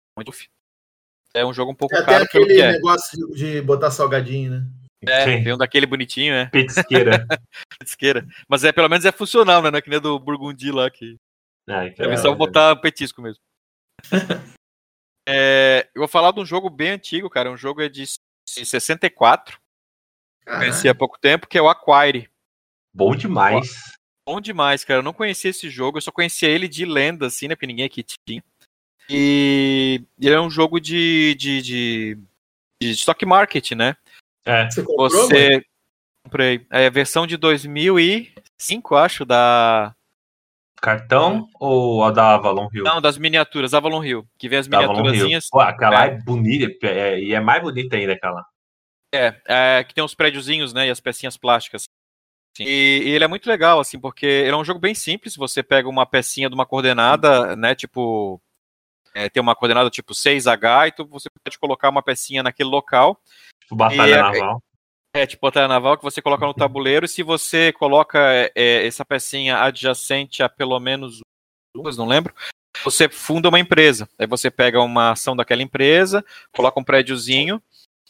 é um jogo um pouco é, caro pelo que é. negócio de botar salgadinho, né? É, Sim. tem um daquele bonitinho, né? Petisqueira. petisqueira. Mas é, pelo menos é funcional, né? Não é que nem do Burgundi lá que. Ah, então é, é só botar petisco mesmo. é, eu vou falar de um jogo bem antigo, cara. Um jogo é de 64. Conheci há pouco tempo, que é o Aquire. Bom demais. Bom demais, cara. Eu não conhecia esse jogo, eu só conhecia ele de lenda, assim, né? Porque ninguém aqui tinha. E ele é um jogo de, de, de, de stock market, né? É. Você comprou, Você... Comprei. É a versão de 2005, acho, da... Cartão ou a da Avalon Hill? Não, das miniaturas, Avalon Hill. Que vem as miniaturazinhas. Pô, aquela é, é bonita, é, e é mais bonita ainda aquela. É, é, que tem os prédiozinhos, né, e as pecinhas plásticas. E, e, ele é muito legal, assim, porque ele é um jogo bem simples. Você pega uma pecinha de uma coordenada, né, tipo. É, tem uma coordenada tipo 6H, então você pode colocar uma pecinha naquele local. Tipo batalha e, naval. É, tipo batalha naval que você coloca no tabuleiro e se você coloca é, essa pecinha adjacente a pelo menos duas, não lembro, você funda uma empresa. Aí você pega uma ação daquela empresa, coloca um prédiozinho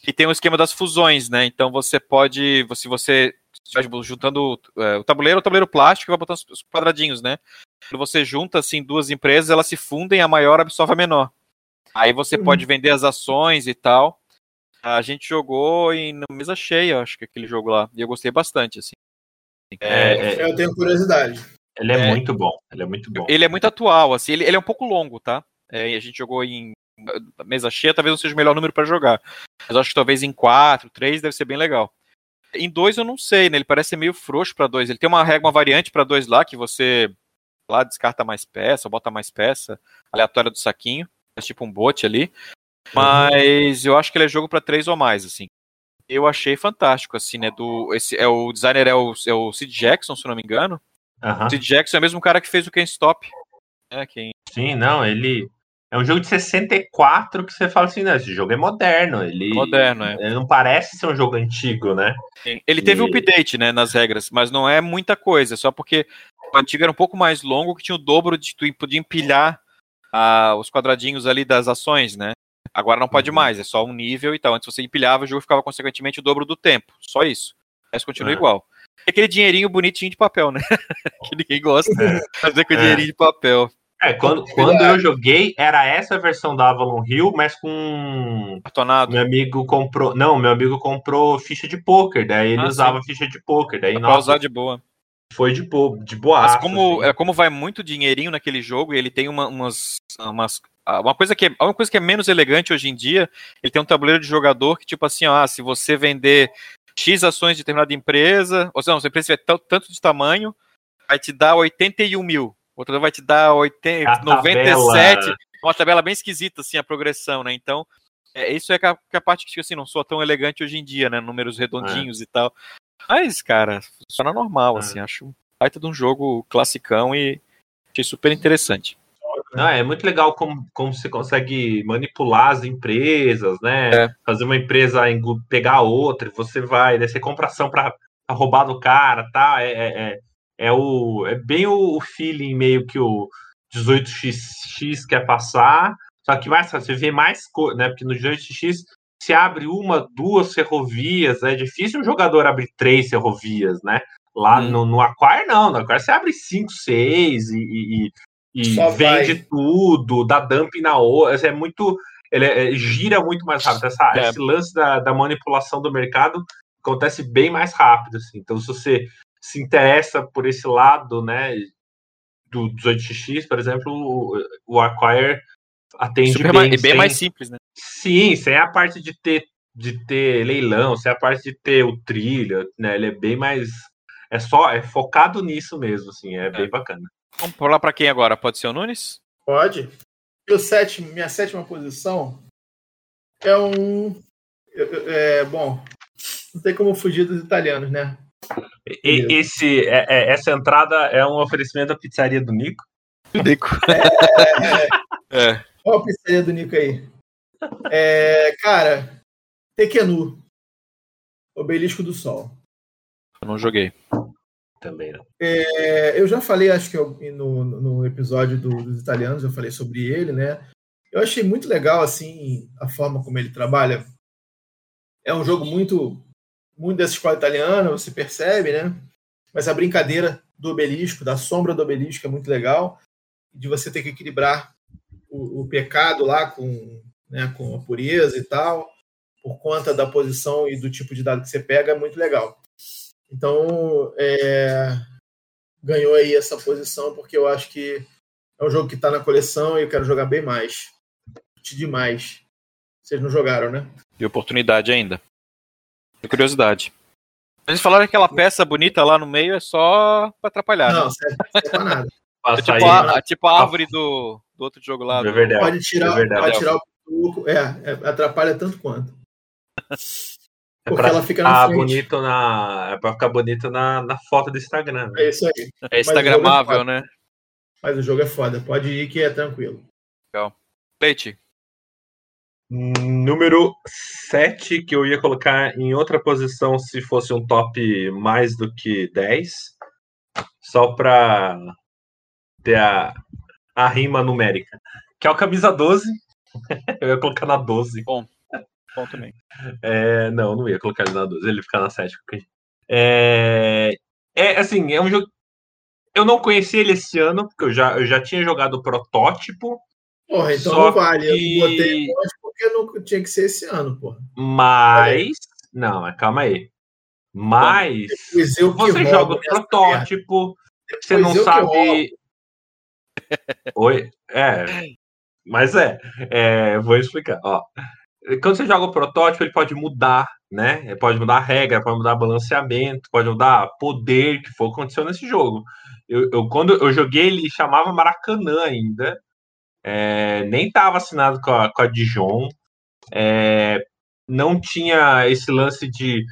e tem o esquema das fusões, né? Então você pode, se você estiver juntando é, o tabuleiro, o tabuleiro plástico vai botando os quadradinhos, né? Quando você junta assim duas empresas, elas se fundem, a maior absorve a menor. Aí você uhum. pode vender as ações e tal. A gente jogou em na mesa cheia, acho que aquele jogo lá. E eu gostei bastante, assim. É, é, eu tenho curiosidade. Ele é, é, muito bom. Ele é muito bom. Ele é muito atual, assim. Ele, ele é um pouco longo, tá? É, a gente jogou em mesa cheia, talvez não seja o melhor número para jogar. Mas acho que talvez em quatro, três deve ser bem legal. Em dois eu não sei, né? Ele parece ser meio frouxo para dois. Ele tem uma regra, uma variante para dois lá que você lá descarta mais peça, bota mais peça, aleatória do saquinho, é tipo um bot ali. Mas eu acho que ele é jogo para três ou mais, assim. Eu achei fantástico, assim, né? Do, esse, é, o designer é o, é o Sid Jackson, se não me engano. Uhum. O Sid Jackson é o mesmo cara que fez o Ken Stop. Né, quem... Sim, não, ele. É um jogo de 64 que você fala assim, não, esse jogo é moderno. Ele, moderno, é. Ele não parece ser um jogo antigo, né? Sim. Ele teve e... um update, né, nas regras, mas não é muita coisa, só porque o antigo era um pouco mais longo, que tinha o dobro de tu podia empilhar ah, os quadradinhos ali das ações, né? Agora não pode uhum. mais, é só um nível e tal. Antes você empilhava, o jogo ficava consequentemente o dobro do tempo. Só isso. Mas continua é. igual. E aquele dinheirinho bonitinho de papel, né? que ninguém gosta. É. Fazer com é. dinheirinho de papel. É, quando, quando eu joguei, era essa versão da Avalon Hill, mas com. Cartonado. Meu amigo comprou. Não, meu amigo comprou ficha de poker, daí ele ah, usava sim. ficha de poker. Daí, nossa, usar de boa. Foi de boa, de boa. Mas como, assim. é, como vai muito dinheirinho naquele jogo, ele tem uma, umas, umas uma coisa que é, uma coisa que é menos elegante hoje em dia, ele tem um tabuleiro de jogador que, tipo assim, ó, ah, se você vender X ações de determinada empresa, ou seja, se a empresa tiver tanto de tamanho, vai te dar 81 mil. Outro vai te dar 80, 97. Uma tabela bem esquisita, assim, a progressão, né? Então, é, isso é que a, que a parte que, assim, não sou tão elegante hoje em dia, né? Números redondinhos é. e tal. Mas, cara, funciona normal, é. assim. Acho um baita de um jogo classicão e achei super interessante. Não, é muito legal como, como você consegue manipular as empresas, né? É. Fazer uma empresa pegar outra, você vai, né? Você compra ação para roubar do cara, tá? É, é, é, é, o, é bem o, feeling meio que o 18xx quer passar, só que mais você vê mais coisa, né? Porque no 18x se abre uma, duas ferrovias, é difícil um jogador abrir três ferrovias, né? Lá hum. no, no Aquire, não, no Aquire você abre cinco, seis e, e, e vende vai. tudo, dá dumping na outra, é muito. Ele é, gira muito mais rápido. Essa, é. Esse lance da, da manipulação do mercado acontece bem mais rápido. Assim. Então, se você se interessa por esse lado, né, do 18x, por exemplo, o, o Acquire atende Super bem. Mais, bem mais simples, né? Sim, sem a parte de ter de ter leilão, sem a parte de ter o trilha, né? Ele é bem mais é só é focado nisso mesmo, assim, é, é. bem bacana. Vamos pular para quem agora? Pode ser o Nunes? Pode. Meu sétimo, minha sétima posição é um é, bom, não tem como fugir dos italianos, né? E, esse, é, é, essa entrada é um oferecimento da pizzaria do Nico? Nico. É, é. Qual a pizzaria do Nico aí? É, cara, Tequenu. Obelisco do Sol. Eu não joguei. Também não. É, eu já falei, acho que eu, no, no episódio do, dos italianos, eu falei sobre ele, né? Eu achei muito legal, assim, a forma como ele trabalha. É um jogo muito muito dessa escola italiana, você percebe, né? Mas a brincadeira do obelisco, da sombra do obelisco é muito legal, de você ter que equilibrar o, o pecado lá com, né, com a pureza e tal, por conta da posição e do tipo de dado que você pega, é muito legal. Então, é, ganhou aí essa posição, porque eu acho que é um jogo que está na coleção e eu quero jogar bem mais. Demais. Vocês não jogaram, né? E oportunidade ainda. De curiosidade. Eles falaram que aquela peça bonita lá no meio é só pra atrapalhar. Não, né? serve, serve pra nada. É tipo, a, tipo a árvore do, do outro jogo lá. É verdade. Pode tirar, é verdade. Pode tirar o é, é, atrapalha tanto quanto. É Porque ela fica na frente. bonito na é pra ficar bonito na, na foto do Instagram. Né? É isso aí. É instagramável, é né? Mas o jogo é foda. Pode ir que é tranquilo. Legal. Leite. Número 7, que eu ia colocar em outra posição se fosse um top mais do que 10. Só para ter a, a rima numérica. Que é o camisa 12. eu ia colocar na 12. Bom, bom também. É, não, não ia colocar ele na 12, ele fica na 7. É, é assim, é um jogo. Eu não conheci ele esse ano, porque eu já, eu já tinha jogado o protótipo. Porra, então Só não vale. Que... Eu botei porque não tinha que ser esse ano, porra. Mas. Não, mas calma aí. Mas. você joga o protótipo, você não sabe. Oi? É. Mas é, é, vou explicar. Ó, quando você joga o protótipo, ele pode mudar, né? Ele pode mudar a regra, pode mudar balanceamento, pode mudar poder, que foi o que aconteceu nesse jogo. Eu, eu, quando eu joguei, ele chamava Maracanã ainda. É, nem estava assinado com a, com a Dijon. É, não tinha esse lance de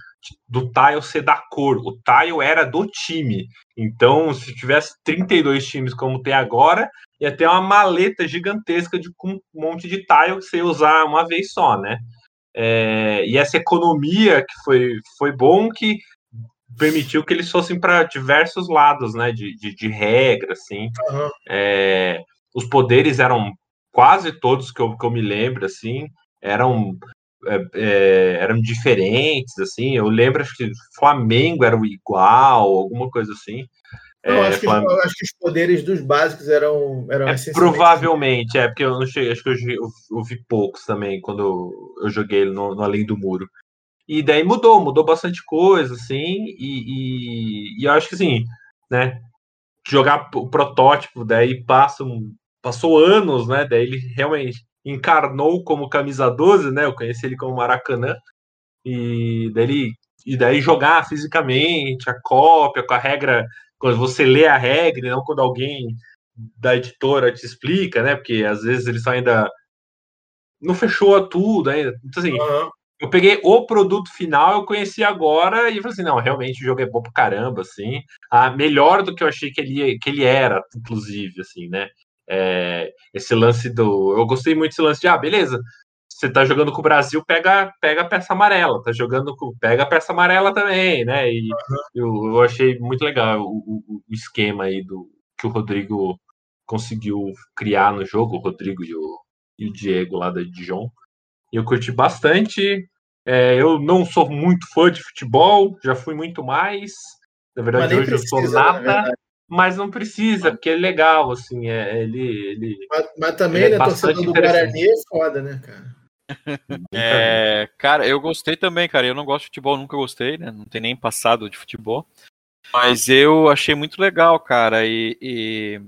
do tile ser da cor. O tile era do time. Então, se tivesse 32 times como tem agora, ia ter uma maleta gigantesca de com um monte de tile que você ia usar uma vez só, né? É, e essa economia que foi, foi bom que permitiu que eles fossem para diversos lados, né? De, de, de regra, assim. Uhum. É, os poderes eram quase todos que eu, que eu me lembro, assim, eram é, é, eram diferentes, assim. Eu lembro, acho que Flamengo era igual, alguma coisa assim. Não, é, acho, que, Flamengo... acho, que, os poderes dos básicos eram, eram é, Provavelmente, é, porque eu não cheguei, acho que eu, vi poucos também quando eu, joguei no, no Além do Muro. E daí mudou, mudou bastante coisa, assim, e, e, e eu acho que assim, né? Jogar o protótipo, daí passa um, passou anos, né? Daí ele realmente encarnou como camisa 12, né? Eu conheci ele como Maracanã. E daí, e daí jogar fisicamente, a cópia, com a regra, quando você lê a regra, e não quando alguém da editora te explica, né? Porque às vezes eles ainda não fechou tudo ainda. Então, assim, uhum. eu peguei o produto final, eu conheci agora e falei assim, não, realmente o jogo é bom pra caramba, assim. Ah, melhor do que eu achei que ele, que ele era, inclusive, assim, né? É, esse lance do. Eu gostei muito desse lance de, ah, beleza. você tá jogando com o Brasil, pega, pega a peça amarela. Tá jogando com. Pega a peça amarela também, né? E eu, eu achei muito legal o, o, o, esquema aí do que o Rodrigo conseguiu criar no jogo, o Rodrigo e o, e o Diego lá da Dijon. Eu curti bastante. É, eu não sou muito fã de futebol, já fui muito mais. Na verdade, hoje precisa, eu sou nada mas não precisa, porque é legal, assim, é, ele, ele. Mas, mas também, ele é né, torcedor do Guarani é foda, né, cara? É, cara, eu gostei também, cara. Eu não gosto de futebol, nunca gostei, né? Não tem nem passado de futebol. Mas eu achei muito legal, cara. E, e,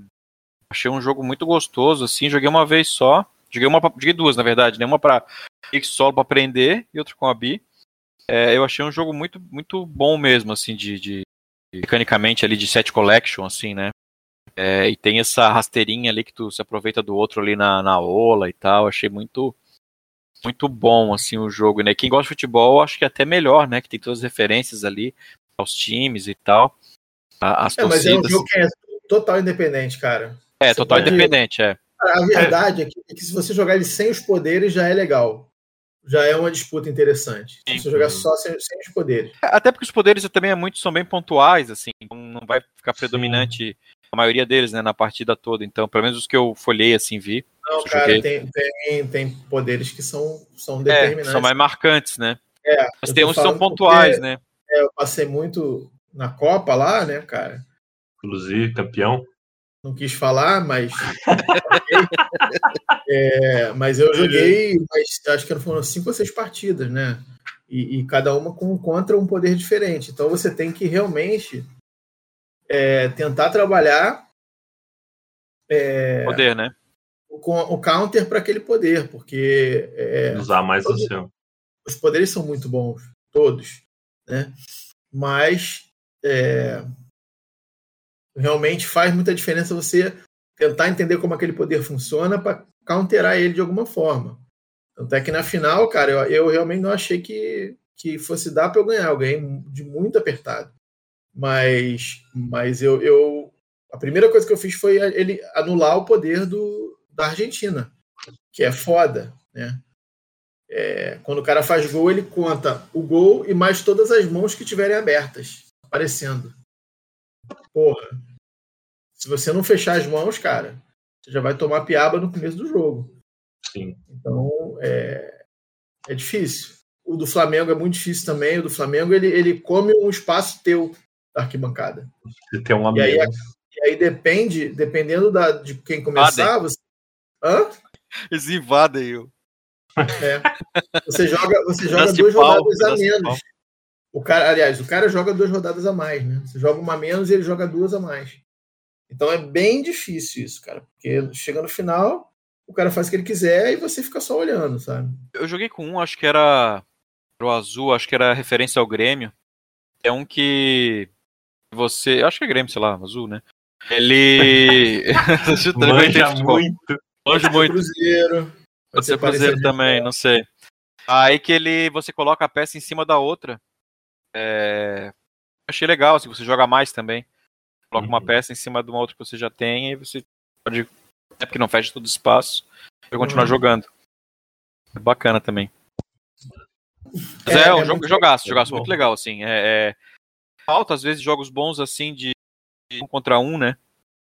achei um jogo muito gostoso, assim. Joguei uma vez só. Joguei uma, joguei duas, na verdade, né? Uma para solo para aprender e outra com a Bi. É, eu achei um jogo muito, muito bom mesmo, assim, de, de mecanicamente ali de set collection, assim, né? É, e tem essa rasteirinha ali que tu se aproveita do outro ali na, na ola e tal. Achei muito muito bom assim o jogo, né? Quem gosta de futebol, acho que é até melhor, né? Que tem todas as referências ali aos times e tal. As é, mas é um jogo que é total independente, cara. É, você total pode... independente, é. A verdade é que, é que, se você jogar ele sem os poderes já é legal já é uma disputa interessante. Se você jogar só sem, sem, os poderes. É, até porque os poderes também é muito, são bem pontuais, assim, não vai ficar predominante Sim. a maioria deles, né, na partida toda. Então, pelo menos os que eu folhei, assim, vi. Não, cara, tem, tem, tem, poderes que são, são determinantes. É, são mais marcantes, né? É, Mas tem uns que são pontuais, porque, né? É, eu passei muito na Copa lá, né, cara? Inclusive, campeão não quis falar, mas. é, mas eu joguei, mas acho que foram cinco ou seis partidas, né? E, e, cada uma com contra um poder diferente. Então você tem que realmente é, tentar trabalhar. É, poder, né? Com o counter para aquele poder, porque. É, Usar mais todos, o seu. Os poderes são muito bons, todos, né? Mas. É, realmente faz muita diferença você tentar entender como aquele poder funciona para counterar ele de alguma forma. Tanto é que na final, cara, eu, eu realmente não achei que, que fosse dar para eu ganhar. Eu ganhei de muito apertado. Mas, mas eu, eu. A primeira coisa que eu fiz foi ele anular o poder do, da Argentina, que é foda, né? É, quando o cara faz gol, ele conta o gol e mais todas as mãos que tiverem abertas, aparecendo. Porra. Se você não fechar as mãos, cara, você já vai tomar piaba no começo do jogo. Sim. Então, é, é difícil. O do Flamengo é muito difícil também. O do Flamengo, ele, ele come um espaço teu da arquibancada. Você tem um e aí, e aí depende, dependendo da, de quem começar, você. Hã? Eles invadem eu. É. Você joga, você joga duas rodadas a menos. O cara, aliás, o cara joga duas rodadas a mais, né? Você joga uma a menos e ele joga duas a mais. Então é bem difícil isso, cara, porque chega no final, o cara faz o que ele quiser e você fica só olhando, sabe? Eu joguei com um, acho que era o azul, acho que era referência ao Grêmio. É um que você, acho que é Grêmio, sei lá, azul, né? Ele manja muito. Manja muito. Cruzeiro. Pode ser Cruzeiro também, não sei. Aí que ele, você coloca a peça em cima da outra é... Achei legal, assim, você joga mais também. Coloca uhum. uma peça em cima de uma outra que você já tem e você pode. É porque não fecha todo o espaço e continuar uhum. jogando. É bacana também. Mas é, é um é jogo, jogaço, jogaço muito legal, assim. É, é... Falta, às vezes, jogos bons assim de um contra um, né?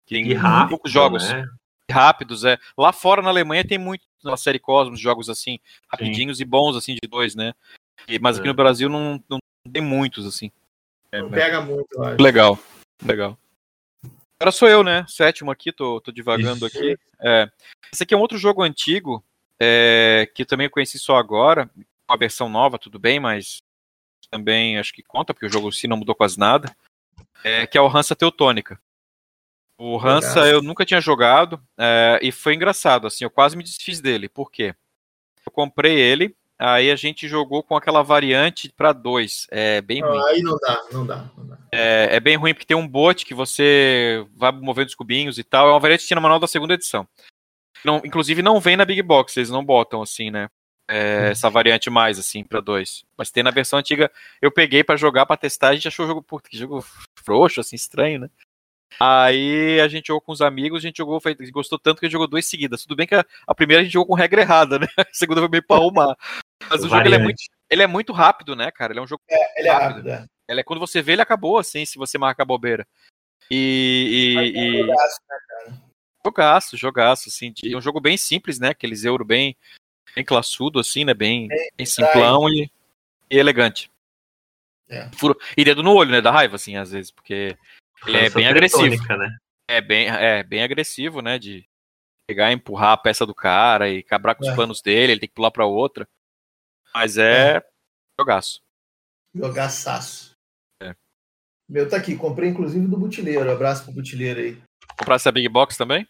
Tem e rápido, poucos jogos. Né? Rápidos, é. Lá fora na Alemanha tem muito na série Cosmos, jogos assim, rapidinhos Sim. e bons, assim, de dois, né? E, mas aqui é. no Brasil não, não tem muitos, assim. É, Não pega muito, eu acho. Legal, legal. Agora sou eu, né? Sétimo aqui, tô, tô divagando Isso. aqui. É, esse aqui é um outro jogo antigo, é, que também eu conheci só agora. Uma versão nova, tudo bem, mas também acho que conta, porque o jogo sim não mudou quase nada. É, que é o Hansa Teutônica. O Hansa eu nunca tinha jogado é, e foi engraçado, assim, eu quase me desfiz dele. Por quê? Eu comprei ele Aí a gente jogou com aquela variante para dois. É bem ruim. Aí não dá, não dá. Não dá. É, é, bem ruim porque tem um bot que você vai movendo os cubinhos e tal. É uma variante que tinha no manual da segunda edição. Não, inclusive não vem na Big Box, eles não botam assim, né? É, uhum. essa variante mais assim para dois. Mas tem na versão antiga. Eu peguei para jogar para testar. A gente achou o jogo, puta, que jogo frouxo, assim, estranho, né? Aí a gente jogou com os amigos, a gente jogou, foi, gostou tanto que a gente jogou duas seguidas. Tudo bem que a, a primeira a gente jogou com regra errada, né? A segunda foi meio pra arrumar. Mas o jogo ele é, muito, ele é muito rápido, né, cara? Ele é um jogo. É, ele é rápido. É. Ele é quando você vê, ele acabou, assim, se você marca a bobeira. E. e, e... Jogaço, né, cara? Jogaço, jogaço, assim. É um jogo bem simples, né? Aqueles euro bem, bem classudo, assim, né? Bem, é, bem simplão e, e, elegante. É. E dedo no olho, né? Da raiva, assim, às vezes, porque ele é bem agressivo. Né? É bem, é bem agressivo, né? De pegar e empurrar a peça do cara e quebrar com é. os planos dele, ele tem que pular pra outra. Mas é, é. jogaço. Jogaçaço. É. Meu tá aqui, comprei inclusive do Butileiro. Abraço pro Butileiro aí. Comprasse a Big Box também?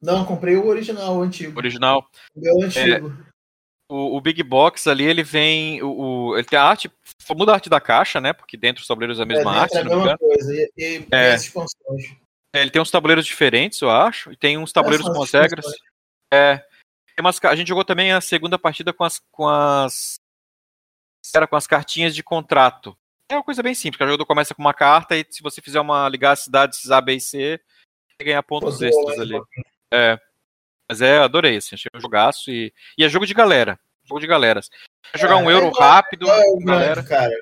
Não, comprei o original, o antigo. Original. Meu antigo. É, o, o, Big Box ali, ele vem. O, o, ele tem a arte. Muda a arte da caixa, né? Porque dentro dos tabuleiros é a mesma é, arte. É a mesma coisa. E, e é. expansões. É, ele tem uns tabuleiros diferentes, eu acho. E tem uns tabuleiros com as regras. É. Umas, a gente jogou também a segunda partida com as. Com as era com as cartinhas de contrato. É uma coisa bem simples, o jogador começa com uma carta e se você fizer uma ligar as cidades A, B e C, você ganha pontos extras ali. É. Mas é, adorei, assim, achei um jogaço e, e é jogo de galera. Jogo de galera. É jogar um euro é rápido, é galera. Cara.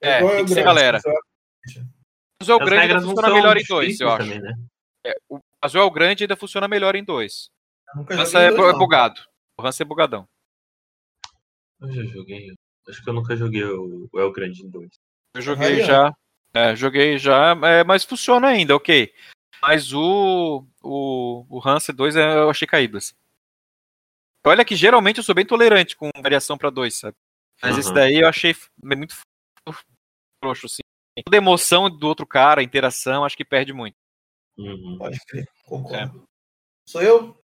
É, é tem que ser galera. O Azul Grande ainda funciona melhor em dois, eu acho. Também, né? é, o Azul Grande ainda funciona melhor em dois. O Hansa é, dois, é bugado. O Hansa é bugadão. Eu já joguei. Acho que eu nunca joguei o El Grande em dois. Eu joguei já. É, joguei já, é, mas funciona ainda, ok. Mas o, o, o Hansa 2 eu achei caído. Assim. Olha que geralmente eu sou bem tolerante com variação para 2, sabe? Mas uhum. esse daí eu achei muito frouxo, assim. Toda a emoção do outro cara, a interação, acho que perde muito. Uhum. Pode crer, concordo. É. Sou eu?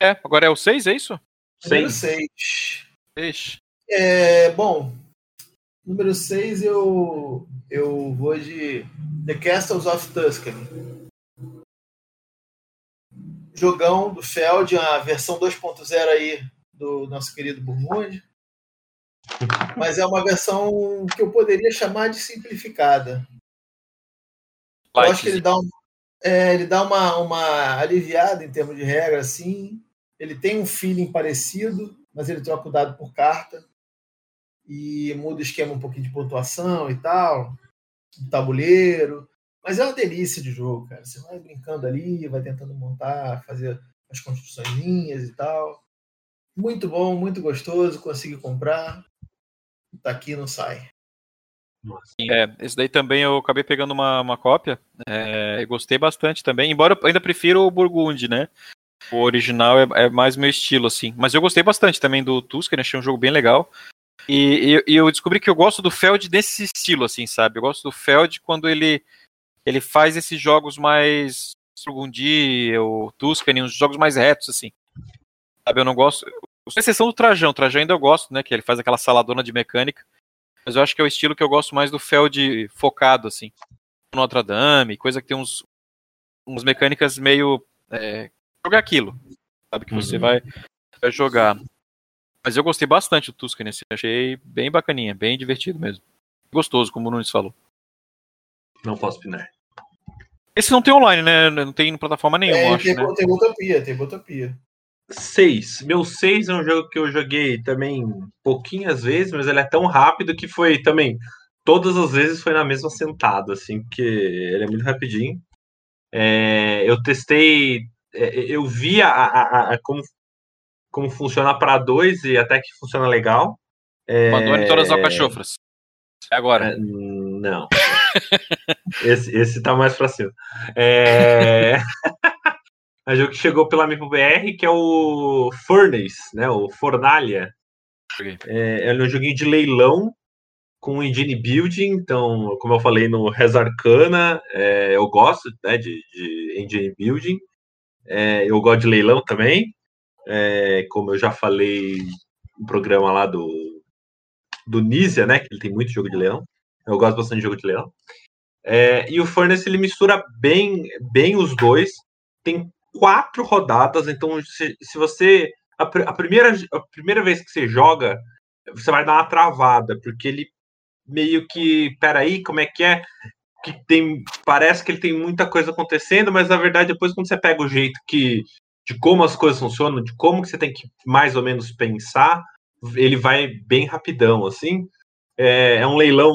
É, agora é o 6, é isso? 6. 6. É, bom, número 6 eu, eu vou de The Castles of Tuscany. Jogão do Feld, a versão 2.0 aí do nosso querido Burgundy. Mas é uma versão que eu poderia chamar de simplificada. Eu acho que ele dá, um, é, ele dá uma, uma aliviada em termos de regra, assim. Ele tem um feeling parecido, mas ele troca o dado por carta e muda o esquema um pouquinho de pontuação e tal, do tabuleiro. Mas é uma delícia de jogo, cara. Você vai brincando ali, vai tentando montar, fazer as construções e tal. Muito bom, muito gostoso, consegui comprar. Tá aqui, não sai. É, esse daí também eu acabei pegando uma, uma cópia. É, gostei bastante também, embora eu ainda prefiro o Burgundy, né? O original é, é, mais meu estilo, assim. Mas eu gostei bastante também do Tuscan, achei um jogo bem legal. E, e, e, eu descobri que eu gosto do Feld desse estilo, assim, sabe? Eu gosto do Feld quando ele, ele faz esses jogos mais Burgundy, o Tuscany, uns jogos mais retos, assim. Sabe, eu não gosto. Com exceção do Trajão, o Trajão ainda eu gosto, né? Que ele faz aquela saladona de mecânica. Mas eu acho que é o estilo que eu gosto mais do Feld focado, assim. Notre Dame, coisa que tem uns, uns mecânicas meio. É, jogar aquilo. Sabe? Que você uhum. vai, vai jogar. Mas eu gostei bastante do Tuscany, assim, achei bem bacaninha, bem divertido mesmo. Gostoso, como o Nunes falou. Não posso opinar. Esse não tem online, né? Não tem em plataforma nenhuma, é, acho, tem, né? tem Botopia, tem Botopia. 6. Meu 6 é um jogo que eu joguei também pouquinhas vezes, mas ele é tão rápido que foi também. Todas as vezes foi na mesma sentada, assim, porque ele é muito rapidinho. É, eu testei, eu vi a, a, a, como como funciona para dois e até que funciona legal. É... Mandou em todas as alcachofras. É agora. É, não. esse, esse tá mais pra cima. É... a jogo que chegou pela Amigo BR, que é o Furnace, né? O Fornalha. É, é um joguinho de leilão com engine building, então, como eu falei no Res Arcana, é, eu gosto né, de, de engine building, é, eu gosto de leilão também, é, como eu já falei no programa lá do, do Nízia, né? Que ele tem muito jogo de leão. Eu gosto bastante de jogo de leão. É, e o Furnace ele mistura bem, bem os dois. Tem quatro rodadas, então se, se você. A, a, primeira, a primeira vez que você joga, você vai dar uma travada, porque ele meio que. Peraí, como é que é? Que tem. Parece que ele tem muita coisa acontecendo, mas na verdade, depois, quando você pega o jeito que. de como as coisas funcionam, de como que você tem que mais ou menos pensar, ele vai bem rapidão, assim. É, é um leilão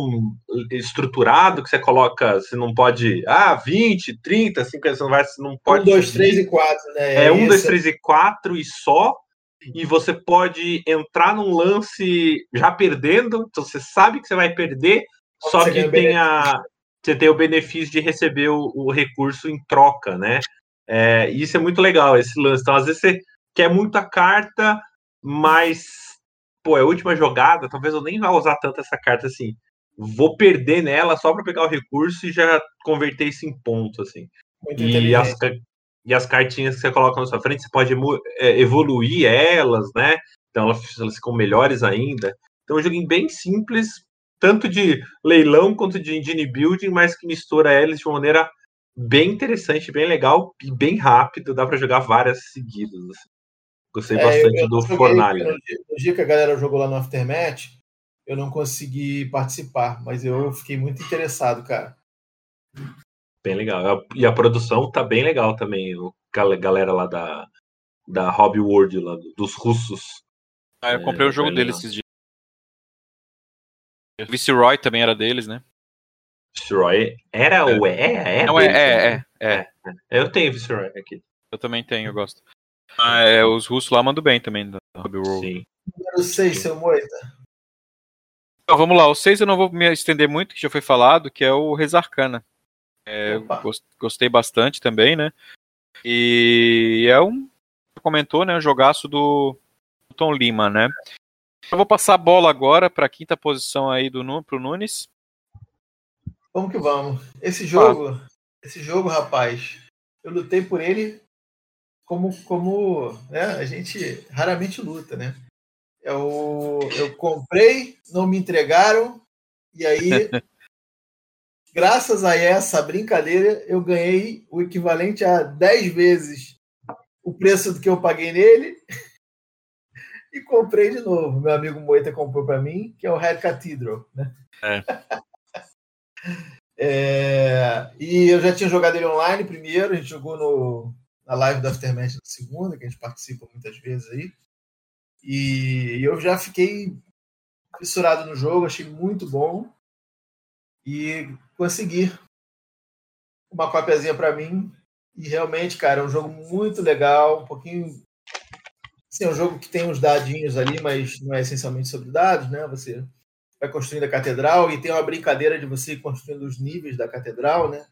estruturado que você coloca, você não pode. Ah, 20, 30, 50, você não vai. Você não pode. 1, 2, 3 e 4, né? É 1, 2, 3 e 4 e só. E você pode entrar num lance já perdendo, então você sabe que você vai perder, só que tem a, você tem o benefício de receber o, o recurso em troca, né? É, isso é muito legal, esse lance. Então, às vezes você quer muita carta, mas, pô, é a última jogada, talvez eu nem vá usar tanto essa carta assim. Vou perder nela só para pegar o recurso e já converter isso em ponto, assim. Muito E as, e as cartinhas que você coloca na sua frente, você pode é, evoluir elas, né? Então elas, elas ficam melhores ainda. Então é um joguinho bem simples, tanto de leilão quanto de engine building, mas que mistura eles de uma maneira bem interessante, bem legal e bem rápido. Dá para jogar várias seguidas. assim. Gostei É, bastante eu não do Fornalha. No dia, que a galera jogou lá no Aftermath, eu não consegui participar, mas eu fiquei muito interessado, cara. Bem legal. E a produção tá bem legal também. O gal- galera lá da, da Hobby World, lá, dos russos. Ah, eu comprei o É, jogo bem deles legal. esses dias. O Viceroy também era deles, né? Viceroy era o é, é, Não, é, deles, né? é, é, é. Eu tenho Viceroy aqui. Eu também tenho, eu gosto. Ah, é, os russos lá mandam bem também da Hobby World. Sim. Número 6, seu Moita. Então, vamos lá, o 6 eu não vou me estender muito, que já foi falado, que é o Resarcana. É, gostei bastante também, né? E é um, comentou, né, um jogaço do Tom Lima, né? Eu vou passar a bola agora para a quinta posição aí do pro Nunes. Vamos que vamos. Esse jogo, esse jogo, rapaz, eu lutei por ele como, como né, a gente raramente luta, né? Eu, eu comprei, não me entregaram, e aí, graças a essa brincadeira, eu ganhei o equivalente a 10 vezes o preço do que eu paguei nele e comprei de novo. Meu amigo Moita comprou para mim, que é o Red Cathedral, né? É, e eu já tinha jogado ele online primeiro, a gente jogou no, na live do Aftermath na segunda, que a gente participa muitas vezes aí. E eu já fiquei fissurado no jogo, achei muito bom. E consegui uma copiazinha para mim. E realmente, cara, é um jogo muito legal, um pouquinho. Assim, é um jogo que tem uns dadinhos ali, mas não é essencialmente sobre dados, né? Você vai construindo a catedral e tem uma brincadeira de você construindo os níveis da catedral, né?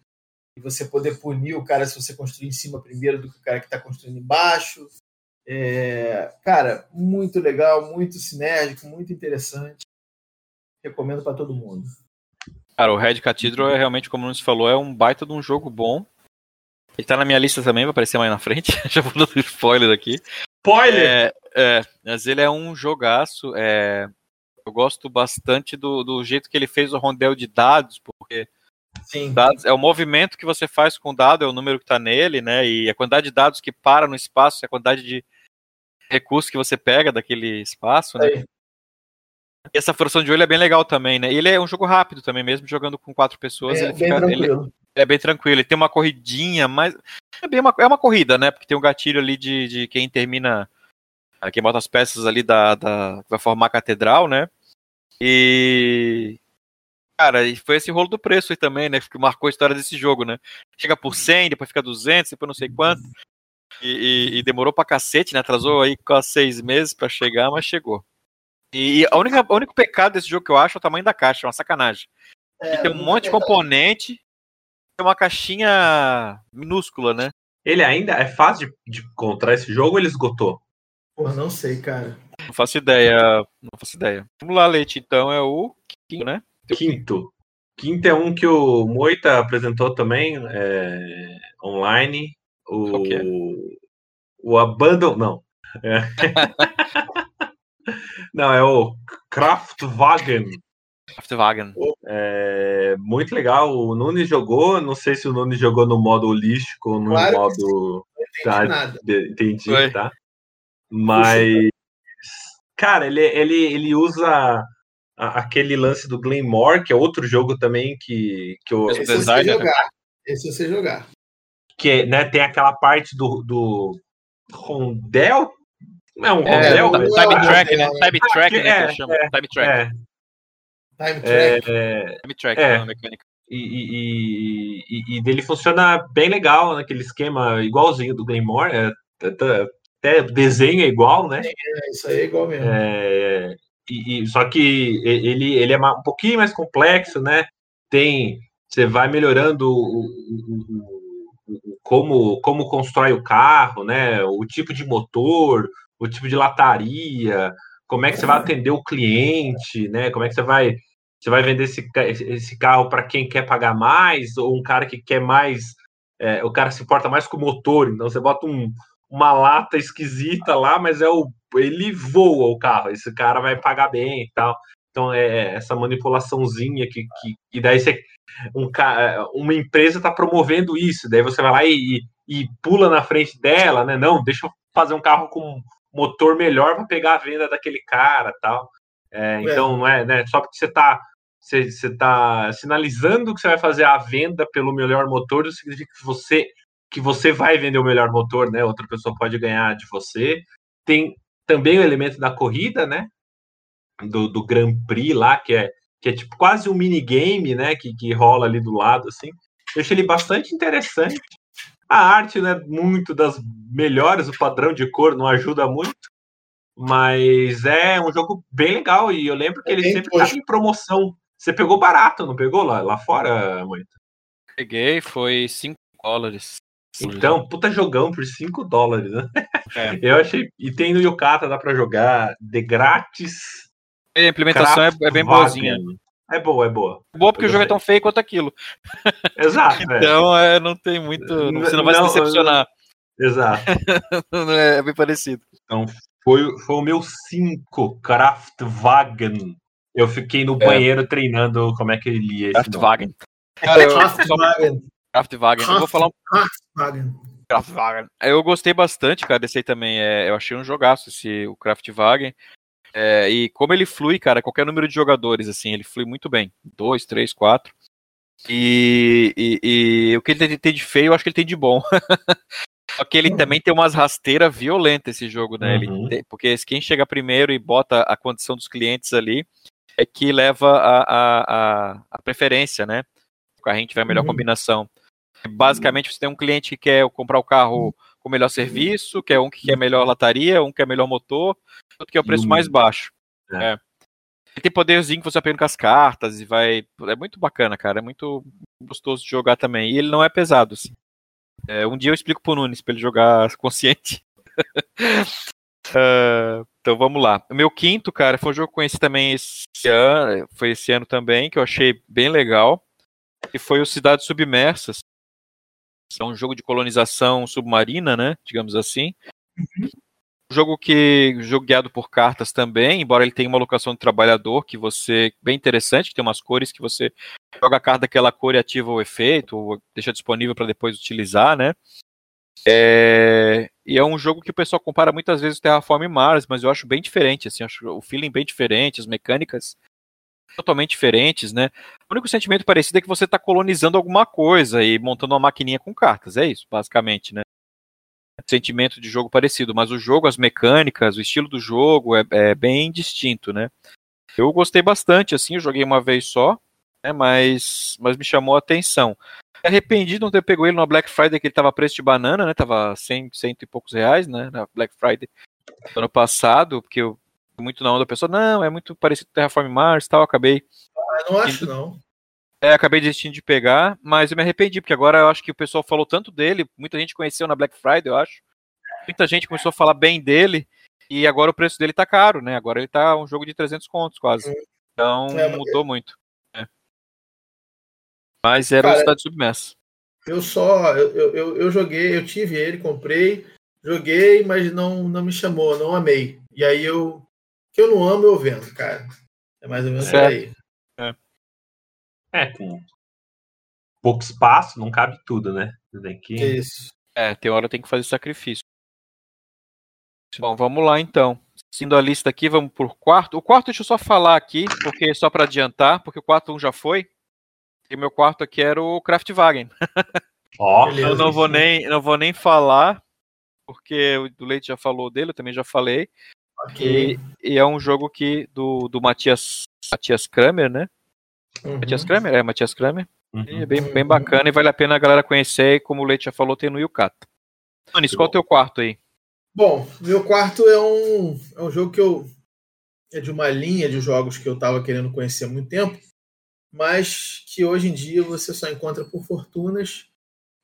E você poder punir o cara se você construir em cima primeiro do que o cara que está construindo embaixo. É, cara, muito legal, muito sinérgico, muito interessante. Recomendo para todo mundo. Cara, o Red Cathedral é realmente, como Nunes falou, é um baita de um jogo bom. Ele tá na minha lista também, vai aparecer mais na frente. Já vou dando spoiler aqui. Spoiler! É, é, mas ele é um jogaço. É, eu gosto bastante do, do jeito que ele fez o rondel de dados, porque Sim. dados é o movimento que você faz com o dado, é o número que está nele, né? E a quantidade de dados que para no espaço, é a quantidade de recursos que você pega daquele espaço, né? E essa furação de olho é bem legal também, né? E ele é um jogo rápido também, mesmo jogando com quatro pessoas, É, ele, bem fica, ele, tranquilo. É bem tranquilo. Ele tem uma corridinha, mas é bem uma, é uma corrida, né? Porque tem um gatilho ali de, de quem termina, quem bota as peças ali da, da vai formar a catedral, né? E cara, e foi esse rolo do preço aí também, né? Que marcou a história desse jogo, né? Chega por 100, depois fica 200, depois não sei quanto. E, e- e demorou pra cacete, né? Atrasou aí quase seis meses pra chegar, mas chegou. E a única, o único pecado desse jogo que eu acho é o tamanho da caixa, é uma sacanagem. É, tem um monte de componente, uma caixinha minúscula, né? Ele ainda é fácil de, de encontrar esse jogo ou ele esgotou? Pô, não sei, cara. Não faço ideia, não faço ideia. Vamos lá, Leite, então é o quinto, né? Quinto. Quinto é um que o Moita apresentou também é, online. O, é? o Abandon. Não. É. não, é o Kraftwagen. Afterwagen. É muito legal. O Nunes jogou. Não sei se o Nunes jogou no modo holístico ou no Claro modo. Não entendi Tá, nada. entendi, Foi. tá? Mas. Cara, ele, ele, ele usa a, aquele lance do Glenmore, que é outro jogo também que, que eu. Esse você jogar. Esse você jogar. Que né, tem aquela parte do, do rondel. Não é um rondel? É, time track, né? Time track, né? Time track. É. Time track. É, time track, é. é uma mecânica. E, e, e, e, dele funciona bem legal, naquele esquema igualzinho do Glenmore. É, até desenho é igual, né? É, isso aí é igual mesmo. É, e, e, só que ele, ele é um pouquinho mais complexo, né? Tem. Você vai melhorando o, o, o, como, como constrói o carro, né? O tipo de motor, o tipo de lataria, como é que você vai atender o cliente, né? Como é que você vai você vai vender esse, esse carro para quem quer pagar mais ou um cara que quer mais é, o cara se importa mais com o motor, então você bota um, uma lata esquisita lá, mas é o ele voa o carro, esse cara vai pagar bem e tal. Então é, é essa manipulaçãozinha que, que e daí você um, uma empresa está promovendo isso, daí você vai lá e, e, pula na frente dela, né? Não, deixa eu fazer um carro com motor melhor para pegar a venda daquele cara, tal. É, é. então não é, né? Só porque você está você está sinalizando que você vai fazer a venda pelo melhor motor, isso significa que você que você vai vender o melhor motor, né? Outra pessoa pode ganhar de você. Tem também o elemento da corrida, né? Do, do Grand Prix lá, que é, que é tipo quase um minigame, né? Que, que rola ali do lado, assim. Eu achei ele bastante interessante. A arte, né? Muito das melhores, o padrão de cor não ajuda muito. Mas é um jogo bem legal e eu lembro que é ele sempre estava em promoção. Você pegou barato, não pegou lá, lá fora, muito? Peguei, foi 5 dólares. Então, puta jogão por 5 dólares, né? É. Eu achei. E tem no Yukata, dá pra jogar de grátis. A implementação é, é, bem boazinha. É boa, é boa. Boa porque o jogo é tão feio quanto aquilo. Exato. É. então, é. não tem muito. Você não vai não, se decepcionar. Exato. é bem parecido. Então, foi, foi o meu 5, Kraftwagen. Eu fiquei no é. banheiro treinando como é que ele lia esse Kraftwagen. Cara, eu, Kraftwagen. Kraftwagen. Eu vou falar um... Kraftwagen. Kraftwagen. Eu gostei bastante, cara, desse aí também. É, eu achei um jogaço esse, o Kraftwagen. É, e como ele flui, cara, qualquer número de jogadores, assim, ele flui muito bem. Dois, três, quatro. E, e, e o que ele tem de feio, eu acho que ele tem de bom. Só que ele uhum. também tem umas rasteiras violentas esse jogo, né? Uhum. Tem, porque quem chega primeiro e bota a condição dos clientes ali é que leva a, a, a, a preferência, né? O carrinho tiver a melhor uhum. combinação. Basicamente, você tem um cliente que quer comprar o carro com melhor serviço, quer um que quer melhor lataria, um que quer melhor motor, outro que é o preço mais baixo. É. É. tem poderzinho que você pegando com as cartas e vai. É muito bacana, cara. É muito gostoso de jogar também. E ele não é pesado, assim. É, um dia eu explico pro Nunes pra ele jogar consciente. uh, então vamos lá. O meu quinto, cara, foi um jogo que eu conheci também esse ano, foi esse ano também, que eu achei bem legal. E foi o Cidades Submersas. É um jogo de colonização submarina, né? Digamos assim. Jogo que jogo guiado por cartas também, embora ele tenha uma locação de trabalhador que você bem interessante, que tem umas cores que você joga a carta daquela cor e ativa o efeito, ou deixa disponível para depois utilizar, né? É... E é um jogo que o pessoal compara muitas vezes Terraform Mars, mas eu acho bem diferente, assim, acho o feeling bem diferente, as mecânicas totalmente diferentes, né? O único sentimento parecido é que você está colonizando alguma coisa e montando uma maquininha com cartas, é isso, basicamente, né? Sentimento de jogo parecido, mas o jogo, as mecânicas, o estilo do jogo é, é bem distinto, né? Eu gostei bastante, assim, eu joguei uma vez só, né, mas, mas me chamou a atenção. Arrependido de não ter pego ele na Black Friday, que ele tava preço de banana, né? Tava 100, cento e poucos reais, né? Na Black Friday do ano passado, porque eu muito na onda da pessoa, não, é muito parecido com Terraform Mars e tal, acabei. Ah, não acho, não. É, acabei desistindo de pegar, mas eu me arrependi, porque agora eu acho que o pessoal falou tanto dele, muita gente conheceu na Black Friday, eu acho. Muita gente começou a falar bem dele, e agora o preço dele tá caro, né? Agora ele tá um jogo de 300 contos quase. Então é, mudou muito. É. Mas era Cara, Cidade Submersa. Eu só, eu, eu, eu joguei, eu tive ele, comprei, joguei, mas não, não me chamou, não amei. E aí eu, que eu não amo, eu vendo, cara. É mais ou menos por aí. É. É, com pouco espaço, não cabe tudo, né? Tem que... Isso. É, tem hora tem que fazer sacrifício. Bom, vamos lá então. Seguindo a lista aqui, vamos por quarto. O quarto, deixa eu só falar aqui, porque só para adiantar, porque o quarto um já foi. E meu quarto aqui era o Kraftwagen. Ó, eu não vou nem, não vou nem falar, porque o Leite já falou dele, eu também já falei. Ok. E, e é um jogo que do, do Matias, Matias Kramer, né? Uhum. Matias Kramer? É, Matias Kramer. Uhum. É bem, bem bacana e vale a pena a galera conhecer. E como o Leite já falou, tem no Yukata. Anis, qual é o teu quarto aí? Bom, meu quarto é um, é um jogo que eu. É de uma linha de jogos que eu estava querendo conhecer há muito tempo, mas que hoje em dia você só encontra por fortunas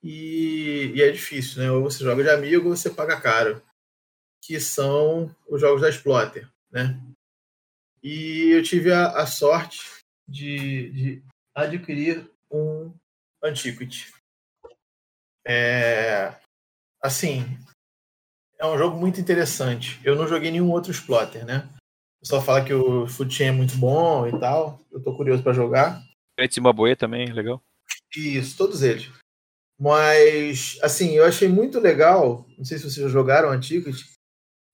e, e é difícil, né? Ou você joga de amigo ou você paga caro. Que são os jogos da Exploiter, né? E eu tive a, a sorte de, de adquirir um Antiquity. É, assim, é um jogo muito interessante. Eu não joguei nenhum outro Splotter, né? O pessoal fala que o Food Chain é muito bom e tal. Eu tô curioso para jogar. Great Zimbabwe também, legal. Isso, todos eles. Mas, assim, eu achei muito legal. Não sei se vocês já jogaram Antiquity.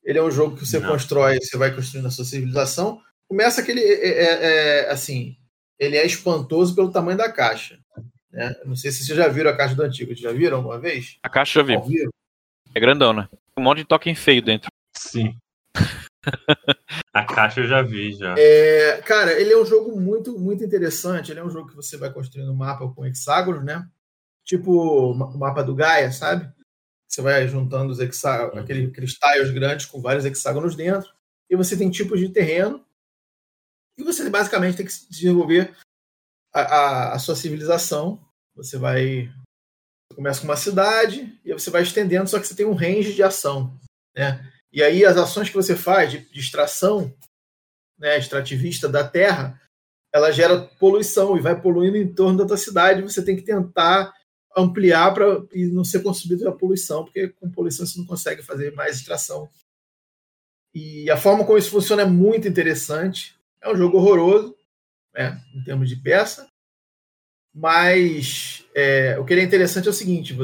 Ele é um jogo que você Não. constrói, você vai construindo a sua civilização. Começa que ele é, é- é, assim, ele é espantoso pelo tamanho da caixa. Né? Não sei se vocês já viram a caixa do Antiquity. Já viram alguma vez? A caixa já vi. É grandão, né? Um monte de token feio dentro. Sim. A caixa eu já vi já. É, cara, ele é um jogo muito, muito interessante. Ele é um jogo que você vai construindo um mapa com hexágonos, né? Tipo o mapa do Gaia, sabe? Você vai juntando os hexá aquele, aqueles tiles grandes com vários hexágonos dentro. E você tem tipos de terreno. E você basicamente tem que desenvolver a, a, a sua civilização. Você vai. Você começa com uma cidade e você vai estendendo, só que você tem um range de ação. Né? E aí as ações que você faz de, de extração né, extrativista da terra, ela gera poluição e vai poluindo em torno da tua cidade. Você tem que tentar ampliar para não ser consumido pela poluição, porque com poluição você não consegue fazer mais extração. E a forma como isso funciona é muito interessante. É um jogo horroroso, né, em termos de peça, mas é, o que é interessante é o seguinte: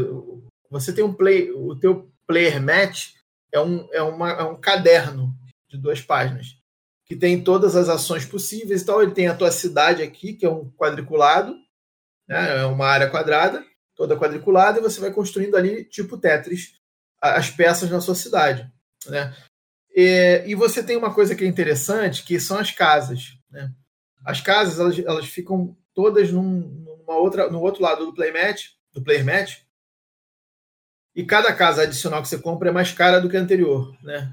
você tem um play, o teu player match é um, é, uma, é um caderno de duas páginas que tem todas as ações possíveis. Então, ele tem a tua cidade aqui, que é um quadriculado, né? é uma área quadrada, toda quadriculada, e você vai construindo ali, tipo Tetris, as peças na sua cidade. Né? E, e você tem uma coisa que é interessante, que são as casas. Né? As casas, elas, elas ficam todas num, numa outra, no outro lado do playmat, do player match, e cada casa adicional que você compra é mais cara do que a anterior, né?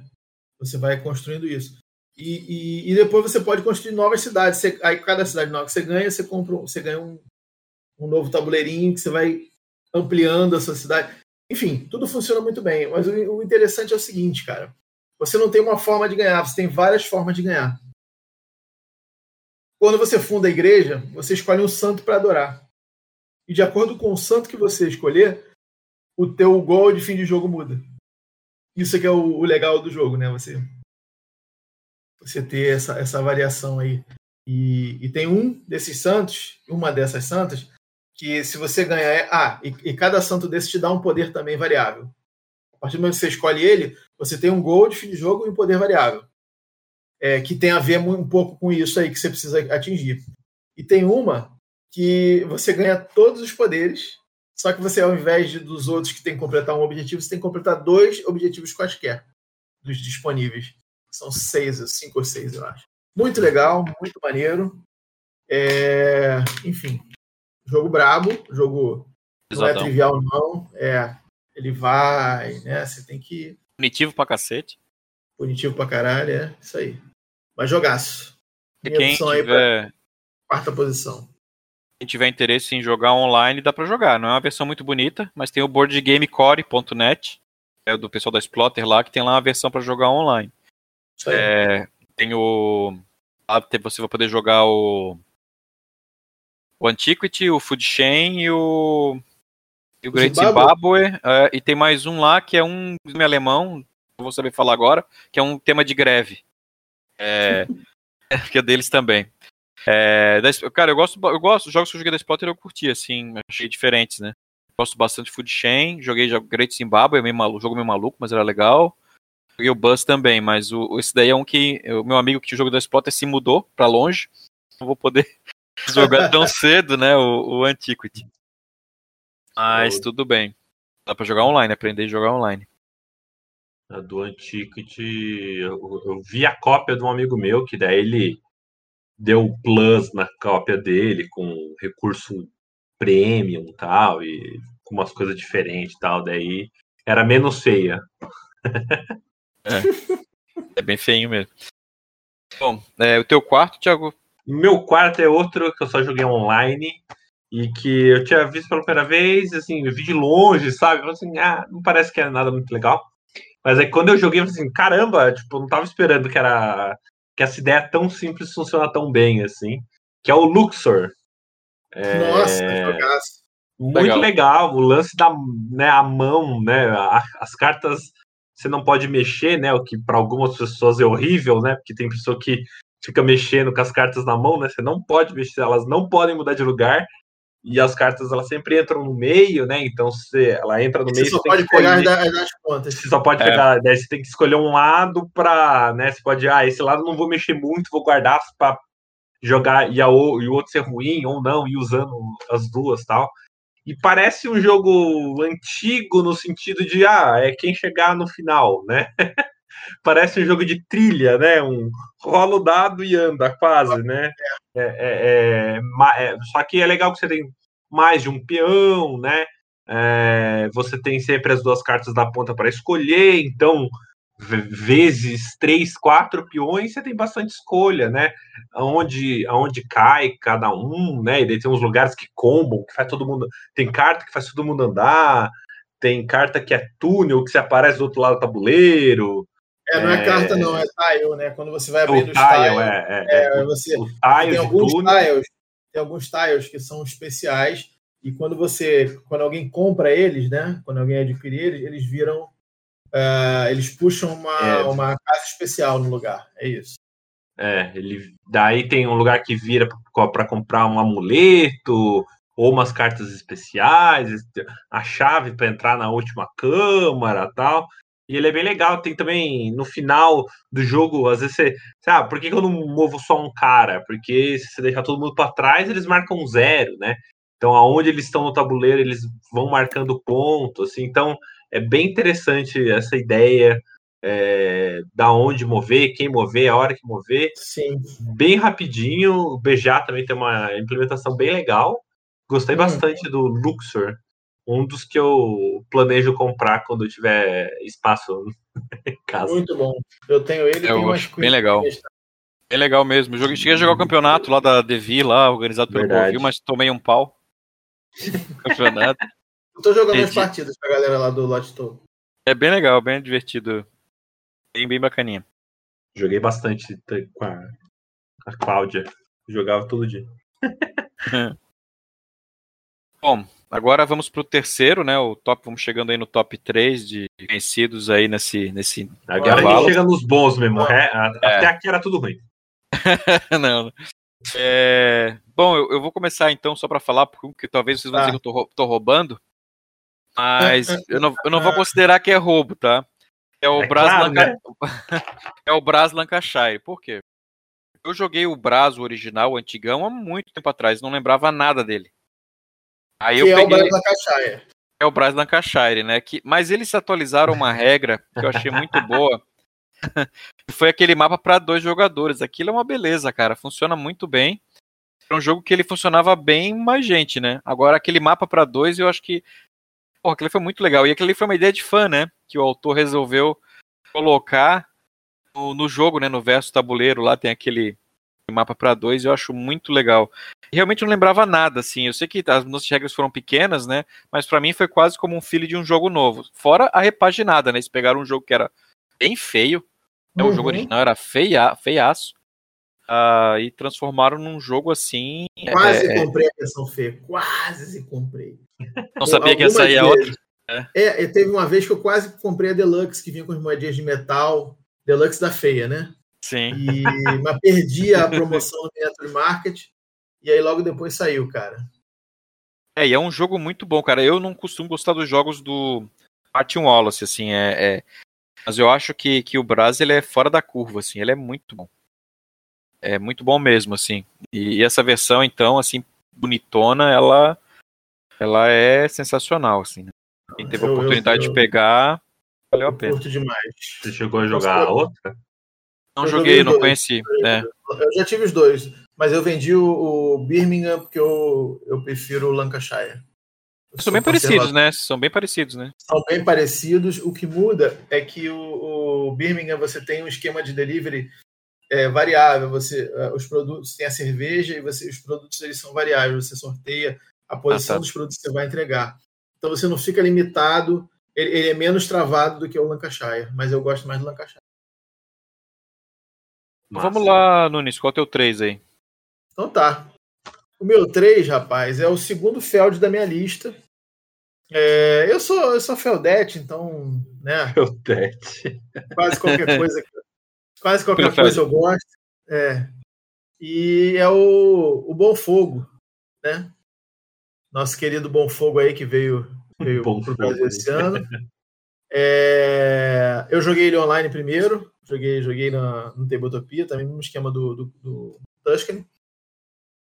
Você vai construindo isso. E, e, e depois você pode construir novas cidades. Você, aí cada cidade nova que você ganha, você compra, você ganha um, um novo tabuleirinho que você vai ampliando a sua cidade. Enfim, tudo funciona muito bem. Mas o, o interessante é o seguinte, cara. Você não tem uma forma de ganhar, você tem várias formas de ganhar. Quando você funda a igreja, você escolhe um santo para adorar. E de acordo com o santo que você escolher, o teu gol de fim de jogo muda. Isso que é o, o legal do jogo, né? Você, você ter essa, essa variação aí. E, e, tem um desses santos, uma dessas santas, que se você ganhar. É, ah, e, e, cada santo desse te dá um poder também variável. A partir do momento que você escolhe ele, você tem um gol de fim de jogo e um poder variável. É, que tem a ver um pouco com isso aí que você precisa atingir. E tem uma que você ganha todos os poderes, só que você, ao invés de, dos outros que tem que completar um objetivo, você tem que completar dois objetivos quaisquer dos disponíveis. São seis, cinco ou seis, eu acho. Muito legal, muito maneiro. É, enfim, jogo brabo, jogo não é trivial, não. É, ele vai, né? Você tem que. Punitivo pra cacete. Punitivo pra caralho, é isso aí. Mas jogaço. E Minha quem tiver, quarta posição. quem tiver interesse em jogar online, dá pra jogar. Não é uma versão muito bonita, mas tem o boardgamecore.net, é do pessoal da Splotter lá, que tem lá uma versão pra jogar online. Isso aí. É, tem o. lá Você vai poder jogar o. O Antiquity, o Food Chain e o. E o Great Zimbabwe. Zimbabwe. é, e tem mais um lá que é um nome alemão, não vou saber falar agora, que é um tema de greve. É, que é deles também. É, da cara, eu gosto, eu gosto, os jogos que eu joguei da Splotter eu curti, assim, achei diferentes, né? Gosto bastante de Food Chain, joguei Great Zimbabwe, é meio maluco, jogo meio maluco, mas era legal. E o Bus também, mas o, esse daí é um que. O meu amigo que tinha o jogo da Exploiter se mudou pra longe. Não vou poder jogar tão cedo, né? O, o Antiquity. Mas tudo bem. Dá pra jogar online, aprender a jogar online. A do Antiquity, eu, eu vi a cópia de um amigo meu, que daí ele deu plus na cópia dele, com recurso premium e tal, e com umas coisas diferentes e tal, daí era menos feia. É, é bem feinho mesmo. Bom, é, o teu quarto, Thiago? Meu quarto é outro que eu só joguei online e que eu tinha visto pela primeira vez, assim, eu vi de longe, sabe? Assim, ah, não parece que é nada muito legal. Mas aí quando eu joguei, eu falei assim, caramba, tipo, não tava esperando que era que essa ideia tão simples funciona tão bem, assim. Que é o Luxor. É... Nossa, jogaço. Muito legal. legal. o lance da né, a mão, né? as cartas você não pode mexer, né? O que para algumas pessoas é horrível, né? Porque tem pessoa que fica mexendo com as cartas na mão, né? Você não pode mexer, elas não podem mudar de lugar. E as cartas elas sempre entram no meio, né? Então se ela entra no você meio, só você pode pegar escolher... das pontas. Você só pode é. pegar, daí você tem que escolher um lado para, né? Você pode, ah, esse lado não vou mexer muito, vou guardar para jogar e, a, e o outro ser ruim ou não, e usando as duas, tal. E parece um jogo antigo no sentido de, ah, é quem chegar no final, né? parece um jogo de trilha, né? Um rola o dado e anda, quase, né? É, é, é, é, só que é legal que você tem mais de um peão, né? É, você tem sempre as duas cartas da ponta para escolher, então vezes três, quatro peões, você tem bastante escolha, né? Aonde, aonde cai cada um, né? E daí tem uns lugares que combam, que faz todo mundo. Tem carta que faz todo mundo andar, tem carta que é túnel, que se aparece do outro lado do tabuleiro. É, não é, é carta, não, é tile, né? Quando você vai abrindo o os tile, é, é, é, você, o tiles tem alguns tiles, tem alguns tiles que são especiais e quando você, quando alguém compra eles, né? Quando alguém adquire eles, eles viram uh, eles puxam uma, é. uma casa especial no lugar. É isso. É, ele daí tem um lugar que vira para comprar um amuleto ou umas cartas especiais, a chave para entrar na última câmara, tal. E ele é bem legal. Tem também no final do jogo, às vezes você, sabe, ah, por que, eu não movo só um cara? Porque se você deixar todo mundo para trás, eles marcam zero, né? Então, aonde eles estão no tabuleiro, eles vão marcando ponto, assim. Então, é bem interessante essa ideia é, da onde mover, quem mover, a hora que mover. Sim. Bem rapidinho. O BJ também tem uma implementação bem legal. Gostei hum. bastante do Luxor. Um dos que eu planejo comprar quando eu tiver espaço em casa. Muito bom. Eu tenho ele. Eu acho bem legal. Bem legal mesmo. Eu cheguei a jogar o campeonato lá da Devi, lá, organizado pelo Bovil, mas tomei um pau. campeonato. Eu tô jogando as partidas pra galera lá do Lot Todo. É bem legal, bem divertido. Bem, bem bacaninha. Joguei bastante com a, a Cláudia. Jogava todo dia. Bom, agora vamos pro terceiro, né? O top, vamos chegando aí no top 3 de vencidos aí nesse. nesse agora a gente chega nos bons mesmo. É, até aqui era tudo ruim. não. É... Bom, eu, eu, vou começar então só para falar, porque talvez vocês vão dizer que eu tô, tô roubando. Mas eu não, eu não vou considerar que é roubo, tá? É o, é Bras, claro, Lanca... né? é o Bras Lancashire. Por quê? Eu joguei o Bras, o original, o antigão, há muito tempo atrás, não lembrava nada dele. Aí eu que peguei... é o Bras Lancashire. É o Bras Lancashire, né? Que... Mas eles atualizaram uma regra que eu achei muito boa. Foi aquele mapa para dois jogadores. Aquilo é uma beleza, cara. Funciona muito bem. Era um jogo que ele funcionava bem mais gente, né? Agora, aquele mapa para dois, eu acho que Pô, aquilo foi muito legal. E aquilo foi uma ideia de fã, né? Que o autor resolveu colocar no, no jogo, né? No verso tabuleiro lá tem aquele mapa para dois. Eu acho muito legal. Realmente não lembrava nada, assim. Eu sei que as nossas regras foram pequenas, né? Mas para mim foi quase como um filho de um jogo novo. Fora a repaginada, né? Eles pegaram um jogo que era bem feio. Né? O jogo uhum. original era feia, feiaço. Uh, e transformaram num jogo assim. Quase é... comprei a versão feia, quase comprei. Não sabia que ia sair a outra. É. é, teve uma vez que eu quase comprei a Deluxe, que vinha com as moedinhas de metal, Deluxe da feia, né? Sim. E, mas perdi a promoção no Metro Market, e aí logo depois saiu, cara. É, e é um jogo muito bom, cara. Eu não costumo gostar dos jogos do Martin Wallace, assim, é, é Mas eu acho que, que o Braz ele é fora da curva, assim, ele é muito bom. É muito bom mesmo, assim. E, e essa versão, então, assim, bonitona, ela, ela é sensacional, assim. Né? Quem teve a oportunidade eu, eu, de pegar, valeu a pena. Curto demais. Você chegou a jogar a outra? Não joguei, não dois. conheci. É. Eu já tive os dois, mas eu vendi o, o Birmingham porque eu, eu prefiro o Lancashire. São bem parecidos, né? São bem parecidos, né? São bem parecidos. O que muda é que o, o Birmingham você tem um esquema de delivery é, variável. Você, uh, os produtos tem a cerveja e você, os produtos eles são variáveis. Você sorteia a posição ah, tá. dos produtos que você vai entregar. Então você não fica limitado. Ele, ele, é menos travado do que o Lancashire, mas eu gosto mais do Lancashire. Massa. Vamos lá, Nunes, qual é o teu 3 aí? Então tá. O meu 3, rapaz, é o segundo Feld da minha lista. É, eu sou eu sou Feldete, então, né? Feldete. Quase qualquer coisa, quase qualquer coisa eu gosto. É. E é o, o Bom Fogo, né? Nosso querido Bom Fogo aí que veio, veio para o Brasil esse ano. É, eu joguei ele online primeiro, joguei, joguei na, no Tabletopia, também no esquema do, do, do Tuscany.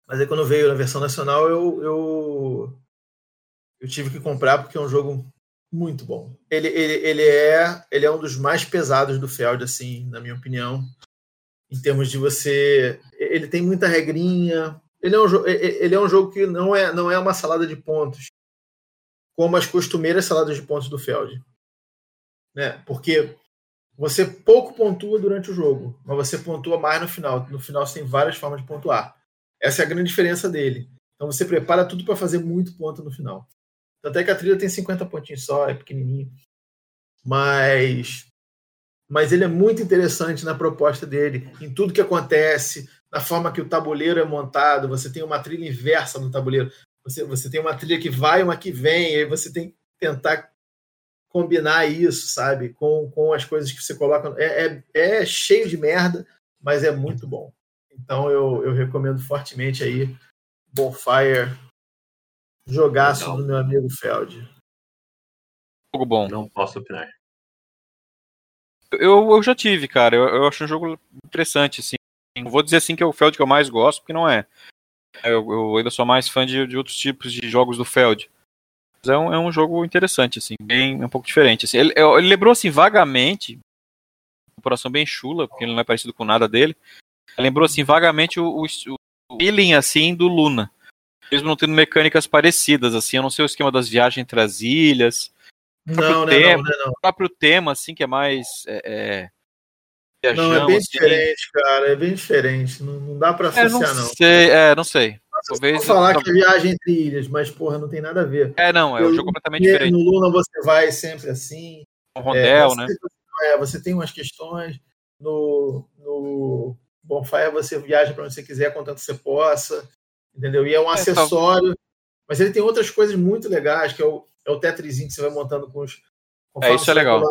Mas aí quando veio na versão nacional, eu, eu, eu tive que comprar porque é um jogo muito bom. Ele, ele, ele, é, ele é um dos mais pesados do Feld, assim, na minha opinião. Em termos de você. Ele tem muita regrinha. Ele é um, ele é um jogo que não é, não é uma salada de pontos, como as costumeiras saladas de pontos do Feld. Né? Porque você pouco pontua durante o jogo, mas você pontua mais no final. No final você tem várias formas de pontuar. Essa é a grande diferença dele. Então você prepara tudo para fazer muito ponto no final. Até que a trilha tem 50 pontinhos só, é pequenininho. Mas mas ele é muito interessante na proposta dele, em tudo que acontece, na forma que o tabuleiro é montado. Você tem uma trilha inversa no tabuleiro. Você, você tem uma trilha que vai, uma que vem, e aí você tem que tentar combinar isso, sabe, com, com as coisas que você coloca. É, é, é cheio de merda, mas é muito bom. Então eu, eu recomendo fortemente aí Bonfire, jogaço Legal. do meu amigo Feld. Jogo bom. Não posso opinar. Eu, eu já tive, cara. Eu, eu acho um jogo interessante, assim. Não vou dizer assim que é o Feld que eu mais gosto, porque não é. Eu, eu ainda sou mais fã de, de, outros tipos de jogos do Feld. É um, é um jogo interessante, assim, bem um pouco diferente. Assim. Ele, ele lembrou assim vagamente, uma comparação bem chula, porque ele não é parecido com nada dele. Lembrou assim vagamente o, o, o feeling assim do Luna. Mesmo não tendo mecânicas parecidas, assim, eu não sei o esquema das viagens entre as ilhas. Não, não, tema, não, não, O próprio tema, assim, que é mais. É, é, não, é bem assim. diferente, cara. É bem diferente. Não, não dá pra associar, é, não. não. Sei, é, não sei. Talvez. falar não... que é viagem entre ilhas, mas, porra, não tem nada a ver. É, não, é um jogo completamente diferente. No Luna você vai sempre assim. Um rondel, é, né? É, você tem umas questões. No, no Bonfire você viaja para onde você quiser, contanto você possa entendeu? E é um é, acessório, mas ele tem outras coisas muito legais, que é o, é o Tetrisinho que você vai montando com os. É, isso é legal.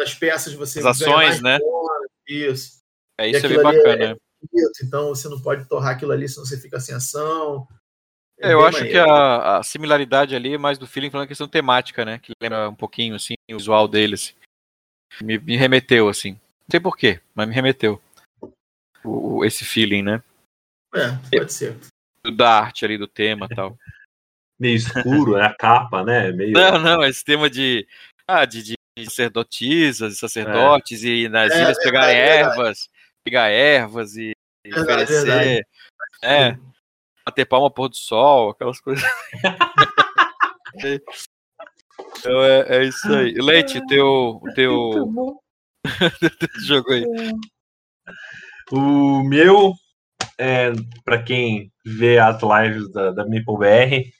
As peças você. As ações, né? isso. É isso é bem bacana. É, então você não pode torrar aquilo ali, senão você fica sem ação. É, eu acho maneiro. que a, a, similaridade ali é mais do feeling falando questão temática, né? Que lembra um pouquinho, assim, o visual dele, assim. Me, me remeteu, assim. Não sei porquê, mas me remeteu. O, o, esse feeling, né? É, pode ser da arte ali, do tema e tal. Meio escuro, é a capa, né? Meio... Não, não, esse tema de, ah, de, de sacerdotisas e sacerdotes é. e nas é, ilhas é, pegarem ervas, pegar ervas e, e oferecer. É, bater palma pôr do sol, aquelas coisas. então é, é isso aí. Leite, teu, teu... jogo aí. O meu é, para quem vê as lives da, da MapleBR,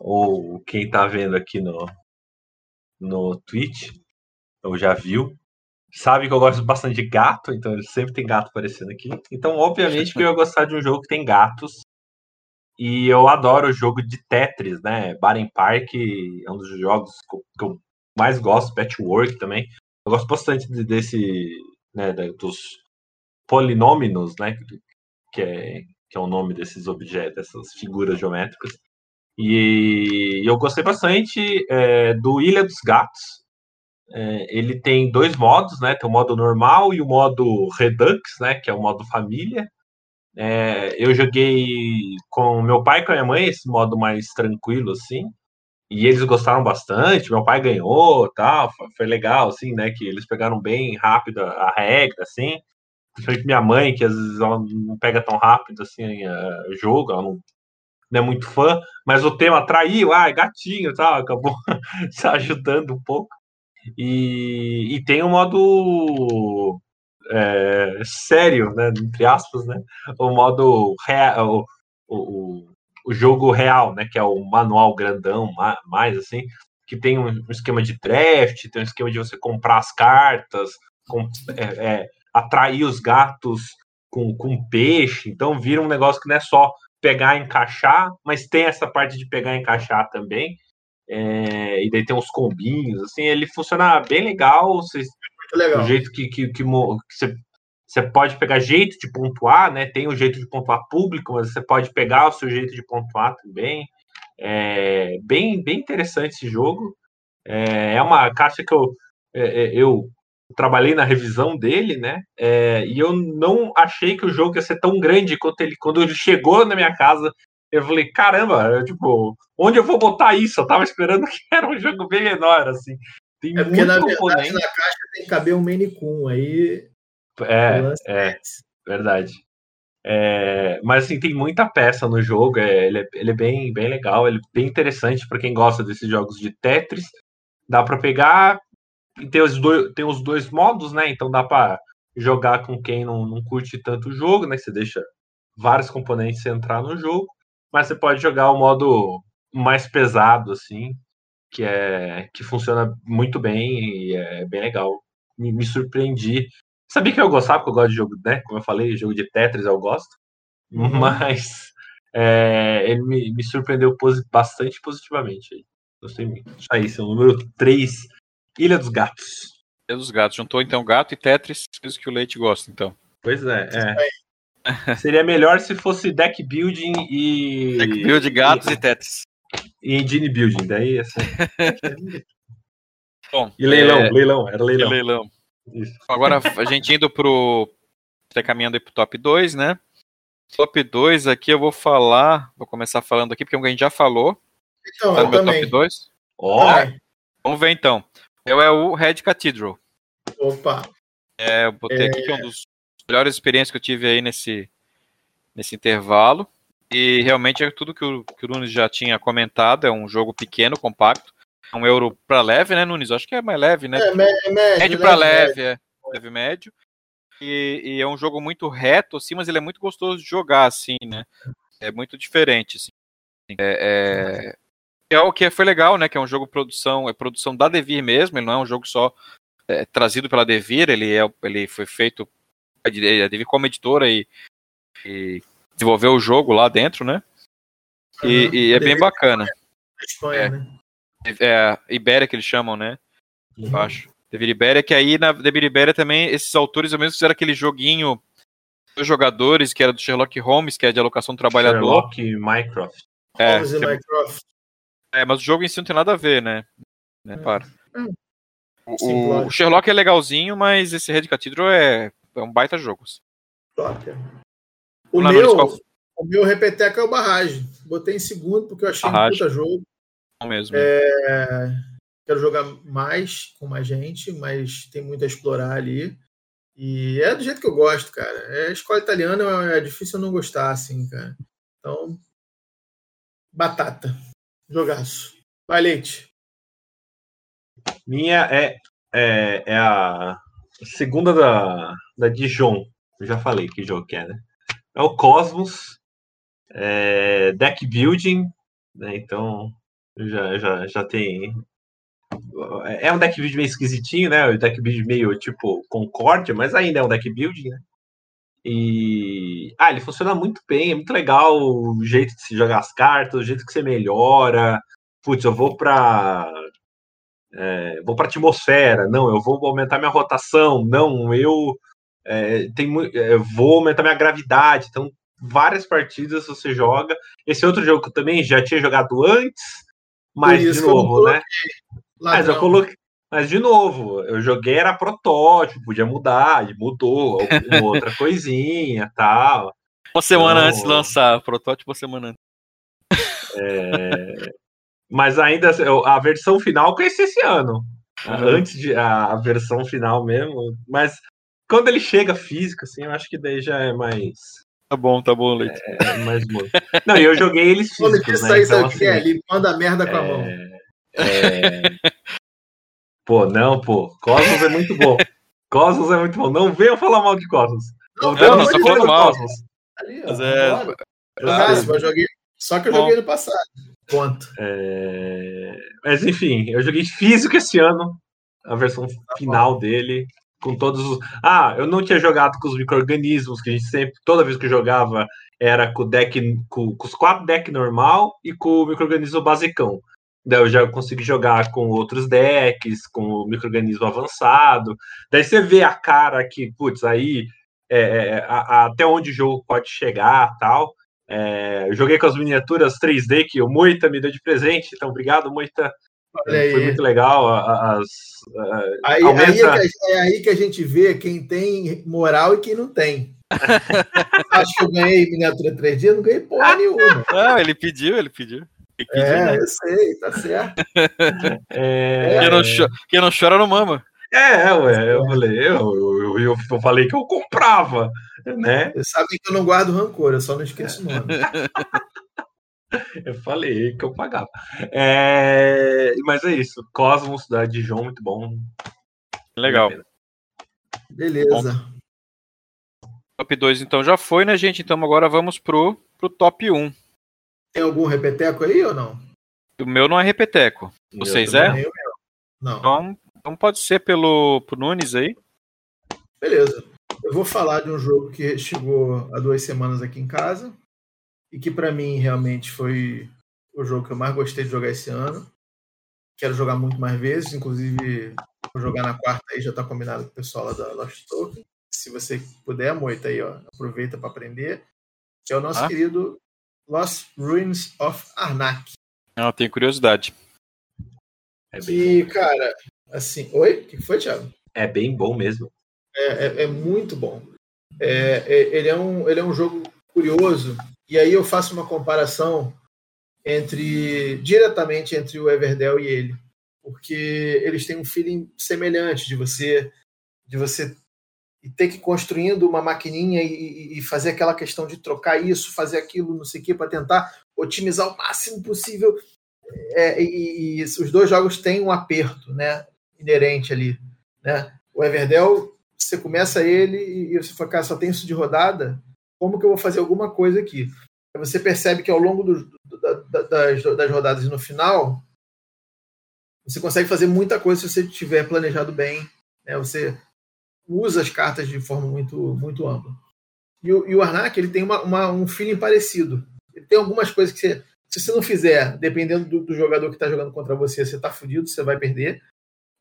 ou quem está vendo aqui no, no Twitch, ou já viu, sabe que eu gosto bastante de gato, então sempre tem gato aparecendo aqui. Então, obviamente, que eu ia gostar de um jogo que tem gatos. E eu adoro o jogo de Tetris, né? Baden Park é um dos jogos que eu mais gosto, Patchwork também. Eu gosto bastante desse, né, dos polinôminos, né? que é, que é o nome desses objetos, dessas figuras geométricas. E eu gostei bastante é, do Ilha dos Gatos. É, ele tem dois modos, né? Tem o modo normal e o modo Redux, né? Que é o modo família. É, eu joguei com meu pai e com a minha mãe esse modo mais tranquilo, assim. E eles gostaram bastante. Meu pai ganhou, tal. Foi, legal, assim, né? Que eles pegaram bem rápido a regra, assim. Principalmente minha mãe, que às vezes ela não pega tão rápido assim o jogo, ela não, não, é muito fã, mas o tema atraiu, ah, é gatinho tal, acabou se ajudando um pouco. E, e tem o um modo é, sério, né, entre aspas, né, o modo real, o, o, o, jogo real, né, que é o manual grandão, mais assim, que tem um esquema de draft, tem um esquema de você comprar as cartas, com, é, é, atrair os gatos com, com peixe, então vira um negócio que não é só pegar e encaixar, mas tem essa parte de pegar e encaixar também. É, e daí tem uns combinhos, assim, ele funciona bem legal. Você, legal. O jeito que, que, que, que você, você pode pegar jeito de pontuar, né? Tem o jeito de pontuar público, mas você pode pegar o seu jeito de pontuar também. É bem, bem interessante esse jogo. É, é uma caixa que eu, é, é, eu trabalhei na revisão dele, né? É, e eu não achei que o jogo ia ser tão grande quanto ele. Quando ele chegou na minha casa, eu falei, caramba, eu, tipo, onde eu vou botar isso? Eu tava esperando que era um jogo bem menor, assim. Tem é porque, na verdade, na caixa tem que caber um Manicum, aí... É, é, verdade. É, mas assim, tem muita peça no jogo, é, ele, é, ele é bem, bem legal, ele é bem interessante para quem gosta desses jogos de Tetris. Dá para pegar tem os, dois, tem os dois modos, né? Então dá para jogar com quem não, não curte tanto o jogo, né? Você deixa vários componentes entrar no jogo mas você pode jogar o modo mais pesado, assim, que é que funciona muito bem e é bem legal. Me, me surpreendi. Sabia que eu gostava, porque eu gosto de jogo, né? Como eu falei, jogo de Tetris eu gosto. Uhum. Mas é, ele me, me surpreendeu posi bastante positivamente. Gostei muito. Aí, seu número 3, Ilha dos Gatos. Ilha dos Gatos. Juntou então gato e Tetris, isso que o Leite gosta, então. Pois é, é. Seria melhor se fosse deck building e. Deck building, gatos e, e Tetris. E engine building, daí assim. Bom, e leilão, é... leilão, era leilão. E leilão. Isso. Agora a gente indo pro. Tá caminhando aí pro top 2, né? Top 2 aqui eu vou falar. Vou começar falando aqui, porque a gente já falou. Então, tá no meu também. top 2. Ó. Oh. Vamos ver então. Eu é o Red Cathedral. Opa! É, eu botei é... aqui que é um dos melhores experiências que eu tive aí nesse, nesse intervalo. E realmente é tudo que o, que o Nunes já tinha comentado. É um jogo pequeno, compacto. É um euro para leve, né, Nunes? Acho que é mais leve, né? É, médio, médio para leve, é. Leve médio. E, e, é um jogo muito reto, assim, mas ele é muito gostoso de jogar, assim, né? É muito diferente, assim. É, é, é o que foi legal, né? Que é um jogo produção, é produção da Devir mesmo. Ele não é um jogo só é, trazido pela Devir. Ele é, ele foi feito a Devir como editora e, e desenvolveu o jogo lá dentro, né? E, uhum. e é bem bacana. Espanha, é, né? é Ibéria que eles chamam, né? Uhum. Eu acho. Devir Ibéria, que aí na Devir Ibéria também, esses autores, ao mesmo fizeram aquele joguinho dos jogadores, que era do Sherlock Holmes, que é de alocação do trabalhador. Sherlock e Minecraft. É, Holmes e é Minecraft. É, mas o jogo em si não tem nada a ver, né? né? Para. Hum. O, Sim, o, Sherlock é legalzinho, mas esse Red Cathedral é é um baita jogo. Top. O meu, o meu repeteca é o Barragem. Botei em segundo porque eu achei Barragem. um puta jogo. Não mesmo. É... Quero jogar mais com mais gente, mas tem muito a explorar ali. E é do jeito que eu gosto, cara. É, escola italiana é difícil eu não gostar, assim, cara. Então, batata. Jogaço. Vai, Leite. Minha é, é, é a segunda da, da Dijon. Eu já falei que jogo que é, né? É o Cosmos, é, Deck Building, né? Então já, já, já tem. É um deck building meio esquisitinho, né? O deck building meio tipo Concórdia, mas ainda é um deck building, né? E. Ah, ele funciona muito bem, é muito legal o jeito de se jogar as cartas, o jeito que você melhora. Putz, eu vou pra é, vou para a atmosfera, não, eu vou aumentar minha rotação, não, eu é, tenho, é, vou aumentar minha gravidade. Então, várias partidas você joga. Esse outro jogo que eu também já tinha jogado antes, mas de novo, né? Mas eu coloquei, Mas, de novo, eu joguei, era protótipo, podia mudar, e mudou, alguma outra coisinha tal. Uma semana então, antes de lançar, protótipo uma semana antes. É... Mas ainda, a versão final eu conheci esse ano. Uhum. Antes de a, a, versão final mesmo. Mas quando ele chega físico, assim, eu acho que daí já é mais. Tá bom, tá bom, Leite. É, é mais bom. Não, e eu joguei eles físicos, né? Então, assim, é, ele manda merda com a mão. É... Pô, não, pô. Cosmos é muito bom. Cosmos é muito bom. Não venham falar mal de Cosmos. Não, não, não tô falando mal. Cosmos. Ali, ó, Mas é... Eu, eu joguei... Só que eu joguei no passado. Ponto. É... Mas enfim, eu joguei físico esse ano. A versão tá final bom. dele com todos os. Ah, eu não tinha jogado com os micro-organismos, que a gente sempre, toda vez que eu jogava, era com o deck, com, com os quatro decks normal e com o micro-organismo basicão. Daí eu já consegui jogar com outros decks, com o micro-organismo avançado. Daí você vê a cara que, putz, aí é, é a, a, até onde o jogo pode chegar tal. É, eu joguei com as miniaturas 3D que o Moita me deu de presente, então obrigado, Moita. Foi muito legal. As, aí, aumenta... aí é, é, aí que a gente vê quem tem moral e quem não tem. Acho que eu ganhei miniatura 3D, eu não ganhei porra nenhuma. Não, ele pediu, ele pediu. É, né? eu sei, tá certo. É... Quem, não chora, quem não chora não mama. É, ué, eu falei, eu, eu, eu, eu, falei que eu comprava, né? Vocês sabem que eu não guardo rancor, eu só não esqueço o nome. eu falei que eu pagava. É, mas é isso, Cosmos da Dijon, muito bom. Legal. Beleza. Bom. Top 2 então já foi, né, gente? Então agora vamos pro, pro top 1. Tem algum repeteco aí ou não? O meu não é repeteco. Vocês é? Não. Então, então pode ser pelo pro Nunes aí. Beleza. Eu vou falar de um jogo que chegou há duas semanas aqui em casa e que para mim realmente foi o jogo que eu mais gostei de jogar esse ano. Quero jogar muito mais vezes, inclusive vou jogar na quarta aí, já está combinado com o pessoal lá da Lost Token. Se você puder, moita aí, ó, aproveita para aprender. Que é o nosso ah. querido Lost Ruins of Arnak. Não, tenho curiosidade. É e, cara, assim. Oi? O que foi, Thiago? É bem bom mesmo. É, é, é muito bom. É, é, ele, é um, ele é um jogo curioso. E aí eu faço uma comparação entre diretamente entre o Everdell e ele, porque eles têm um feeling semelhante de você de você ter que ir construindo uma maquininha e, e, fazer aquela questão de trocar isso, fazer aquilo, não sei o que, para tentar otimizar o máximo possível. É, e, e, os dois jogos têm um aperto né, inerente ali. Né? O Everdell, você começa ele e você fala, cara, só tem isso de rodada, como que eu vou fazer alguma coisa aqui? Você percebe que ao longo do, da, das, das rodadas no final, você consegue fazer muita coisa se você tiver planejado bem. Né? Você usa as cartas de forma muito, muito ampla. E o, e o Arnak ele tem uma, uma, um feeling parecido. Ele tem algumas coisas que você, se você não fizer, dependendo do, do jogador que está jogando contra você, você está fudido, você vai perder.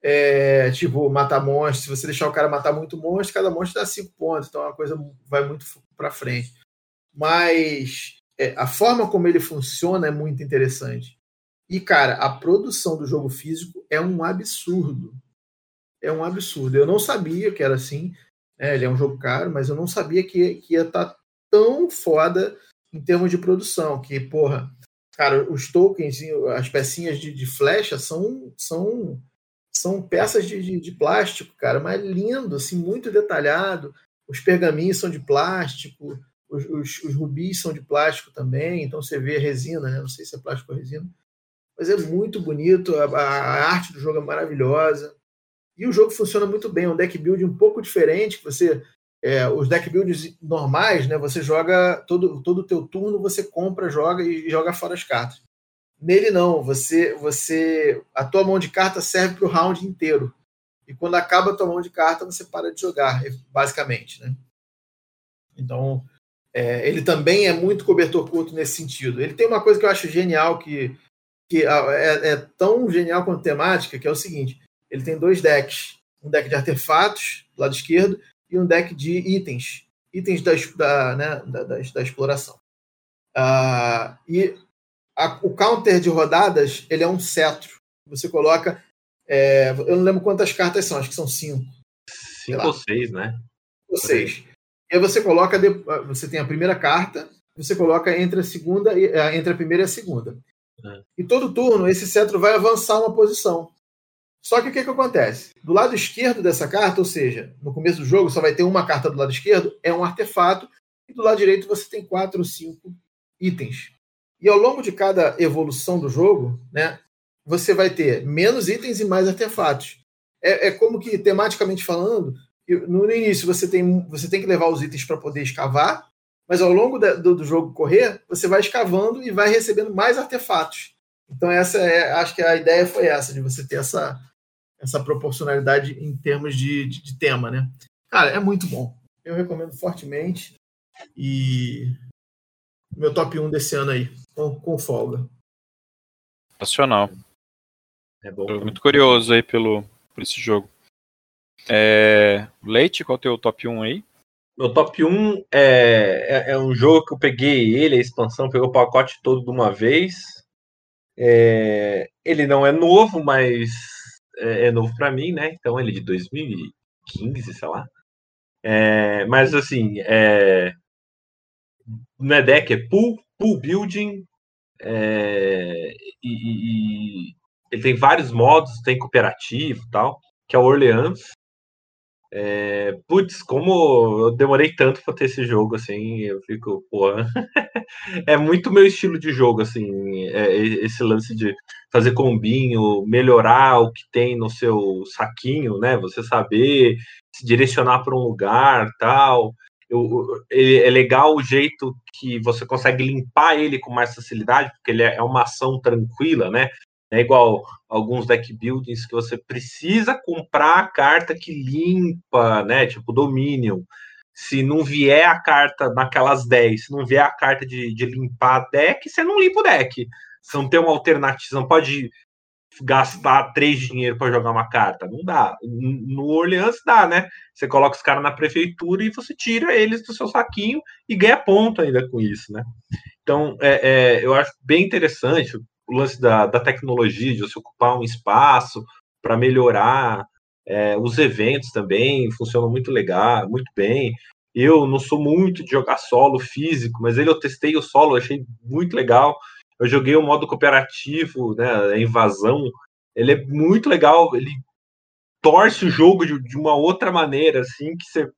É, tipo, matar monstros. Se você deixar o cara matar muito monstro, cada monstro dá 5 pontos. Então a coisa vai muito para frente. Mas é, a forma como ele funciona é muito interessante. E, cara, a produção do jogo físico é um absurdo é um absurdo. Eu não sabia que era assim. Né? Ele é um jogo caro, mas eu não sabia que, que ia estar tá tão foda em termos de produção. Que, porra, cara, os tokens, as pecinhas de, de flecha são, são, são peças de, de, de, plástico, cara, mas lindo, assim, muito detalhado. Os pergaminhos são de plástico, os, os, os rubis são de plástico também, então você vê resina, né? Não sei se é plástico ou resina. Mas é muito bonito, a, a arte do jogo é maravilhosa. E o jogo funciona muito bem, é um deck build um pouco diferente, você é, os deck builds normais, né, você joga todo todo o teu turno, você compra, joga e joga fora as cartas. Nele não, você você a tua mão de carta serve para o round inteiro. E quando acaba a tua mão de carta, você para de jogar, basicamente, né? Então, é, ele também é muito cobertor curto nesse sentido. Ele tem uma coisa que eu acho genial que que é, é tão genial quanto temática, que é o seguinte: ele tem dois decks. Um deck de artefatos, do lado esquerdo, e um deck de itens. Itens da, da, né, da, da, da exploração. Uh, e a, o counter de rodadas ele é um cetro. Você coloca É, eu não lembro quantas cartas são, acho que são cinco. Cinco ou seis, né? Ou seis. E aí você coloca, você tem a primeira carta, você coloca entre a segunda entre a primeira e a segunda. É. E todo turno esse cetro vai avançar uma posição. Só que o que, que acontece? Do lado esquerdo dessa carta, ou seja, no começo do jogo só vai ter uma carta do lado esquerdo, é um artefato, e do lado direito você tem quatro ou cinco itens. E ao longo de cada evolução do jogo, né, você vai ter menos itens e mais artefatos. É, é como que, tematicamente falando, no início você tem, você tem que levar os itens para poder escavar, mas ao longo da, do, do, jogo correr, você vai escavando e vai recebendo mais artefatos. Então, essa é, acho que a ideia foi essa, de você ter essa, essa proporcionalidade em termos de, de, de tema, né? Cara, é muito bom. Eu recomendo fortemente. E meu top 1 desse ano aí, com, com folga. Nacional. É bom. Tô muito curioso aí pelo, por esse jogo. É... Leite, qual é o teu top 1 aí? Meu top 1 é, é, é, um jogo que eu peguei ele, a expansão, pegou o pacote todo de uma vez. É, ele não é novo, mas é, é novo para mim, né? Então ele é de 2015, sei lá. É, mas assim, é, não é deck, é pool, pool building. É, e, e, ele tem vários modos, tem cooperativo e tal, que é o Orleans. É, putz, como eu demorei tanto para ter esse jogo, assim, eu fico, pô, é muito meu estilo de jogo, assim, é, esse lance de fazer combinho, melhorar o que tem no seu saquinho, né? Você saber se direcionar para um lugar, tal. Eu, é legal o jeito que você consegue limpar ele com mais facilidade, porque ele é, é uma ação tranquila, né? É igual alguns deck buildings que você precisa comprar a carta que limpa, né? Tipo Dominion. Se não vier a carta naquelas 10, se não vier a carta de, de limpar deck, você não limpa o deck. Você não tem uma alternativa, não pode gastar três dinheiro para jogar uma carta. Não dá. No Orleans dá, né? Você coloca os caras na prefeitura e você tira eles do seu saquinho e ganha ponto ainda com isso, né? Então, é, é, eu acho bem interessante o lance da, da tecnologia, de você ocupar um espaço para melhorar. É, os eventos também funcionam muito legal, muito bem. Eu não sou muito de jogar solo físico, mas ele eu testei o solo, achei muito legal. Eu joguei o modo cooperativo, né, a invasão. Ele é muito legal, ele torce o jogo de, de uma outra maneira, assim, que você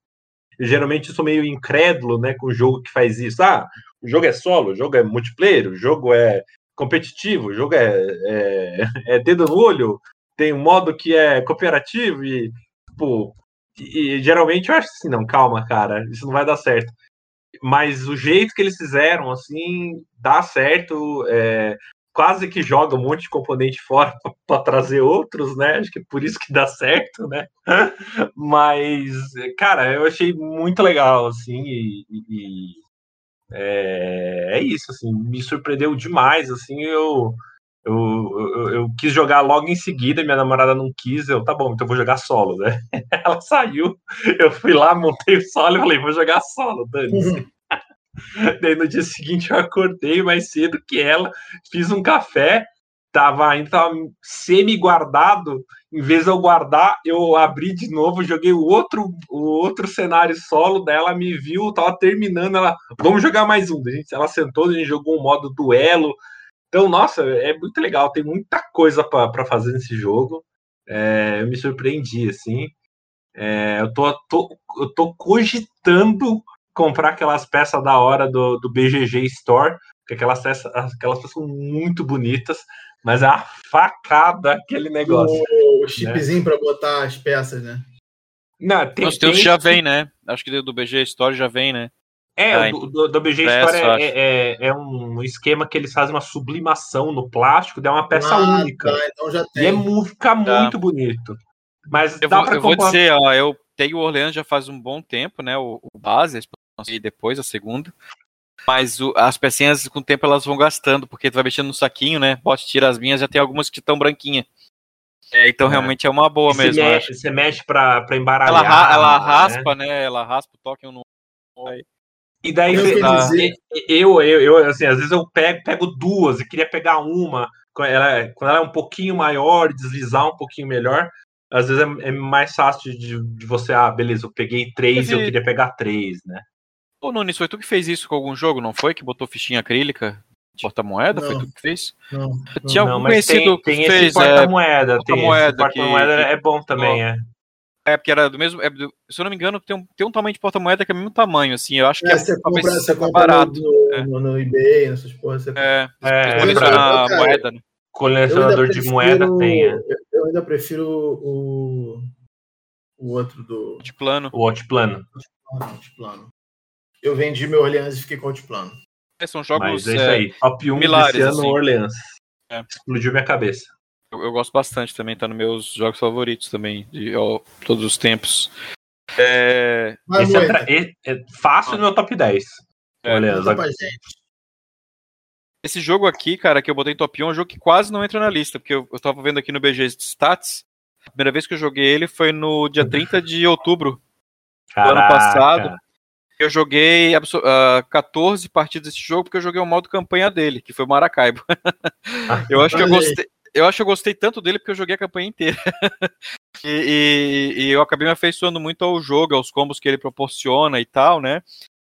geralmente eu sou meio incrédulo, né, com o jogo que faz isso. Ah, o jogo é solo, o jogo é multiplayer, o jogo é competitivo, o jogo é, é, é dedo no olho, tem um modo que é cooperativo e, pô, e, e, geralmente eu acho assim, não, calma, cara, isso não vai dar certo. Mas o jeito que eles fizeram, assim, dá certo, é, quase que joga um monte de componente fora para trazer outros, né? Acho que é por isso que dá certo, né? Mas, cara, eu achei muito legal, assim, e, e é, é, isso, assim, me surpreendeu demais, assim, eu, eu, eu, eu, quis jogar logo em seguida, minha namorada não quis, eu, tá bom, então eu vou jogar solo, né? Ela saiu, eu fui lá, montei o solo e falei, vou jogar solo, dane Daí no dia seguinte eu acordei mais cedo que ela, fiz um café, tava ainda tava semi-guardado. Em vez de eu guardar, eu abri de novo, joguei o outro, o outro cenário solo dela, me viu, tava terminando, ela, vamos jogar mais um. A gente, ela sentou, a gente jogou um modo duelo. Então, nossa, é muito legal, tem muita coisa para fazer nesse jogo. É, eu me surpreendi, assim. É, eu, tô, tô, eu tô cogitando comprar aquelas peças da hora do, do BGG Store, porque aquelas peças, aquelas peças são muito bonitas, mas é a facada aquele negócio. O, o chipzinho né? para botar as peças, né? Não, tem, Os teus já vem, né? Acho que do BG Store já vem, né? É, ah, do, do, do BG Store é, é, é, um esquema que eles fazem uma sublimação no plástico, dá uma peça ah, única. Tá, então já tem. E é, fica tá. muito bonito. Mas eu dá vou, eu vou dizer, ó, eu tenho o Orleans já faz um bom tempo, né? O, o base, e depois a segunda. Mas o, as pecinhas, com o tempo, elas vão gastando, porque tu vai mexendo no saquinho, né? Bote, tira as minhas, já tem algumas que estão branquinhas. É, então é. realmente é uma boa e mesmo. Você mexe, você mexe pra, pra embaralhar. Ela, ela né? raspa, né? Ela raspa o toque no. E daí eu, eu, eu, eu, assim, às vezes eu pego, pego duas e queria pegar uma. quando ela, quando ela é um pouquinho maior, deslizar um pouquinho melhor, às vezes é, é mais fácil de, de, você, ah, beleza, eu peguei três e eu queria pegar três, né? Ô, Nunes, foi tu que fez isso com algum jogo, não foi? Que botou fichinha acrílica? Porta-moeda? Foi tu que fez? Não. Tinha algum Não, mas conhecido tem, tem que fez. esse porta-moeda, tem porta-moeda esse porta-moeda que- é bom também, é. É, é, porque era do mesmo. é do- se eu não me engano, tem um, tem um tamanho de porta-moeda que é o mesmo tamanho, assim. Eu acho que É, é, você compra, você compra barato. no, é. no, no eBay, nessas porras. Você... É, É, coleciona cara, moeda, né? Colecionador ainda de prefiro- moeda tem, é. Eu, ainda prefiro o, o outro do De plano. O Altiplano. Altiplano. Eu vendi meu Orleans e fiquei com o Altiplano. É, São jogos. Mas é isso é, aí. Top 1 similares, desse ano, assim. Orleans. É. Explodiu minha cabeça. Eu, eu gosto bastante também, tá nos meus jogos favoritos também, de ó, todos os tempos. É, Mas Esse é, é- é fácil no meu top 10. É, gente. Esse jogo aqui, cara, que eu botei em top 1 é um jogo que quase não entra na lista, porque eu, eu tava vendo aqui no BG Stats. A primeira vez que eu joguei ele foi no dia 30 de outubro. ano passado. Eu joguei abso- ah, 14 partidas desse jogo porque eu joguei o modo campanha dele, que foi o Maracaibo. eu acho que eu Olha gostei. Eu acho que eu gostei tanto dele porque eu joguei a campanha inteira. e, e- e eu acabei me afeiçoando muito ao jogo, aos combos que ele proporciona e tal, né?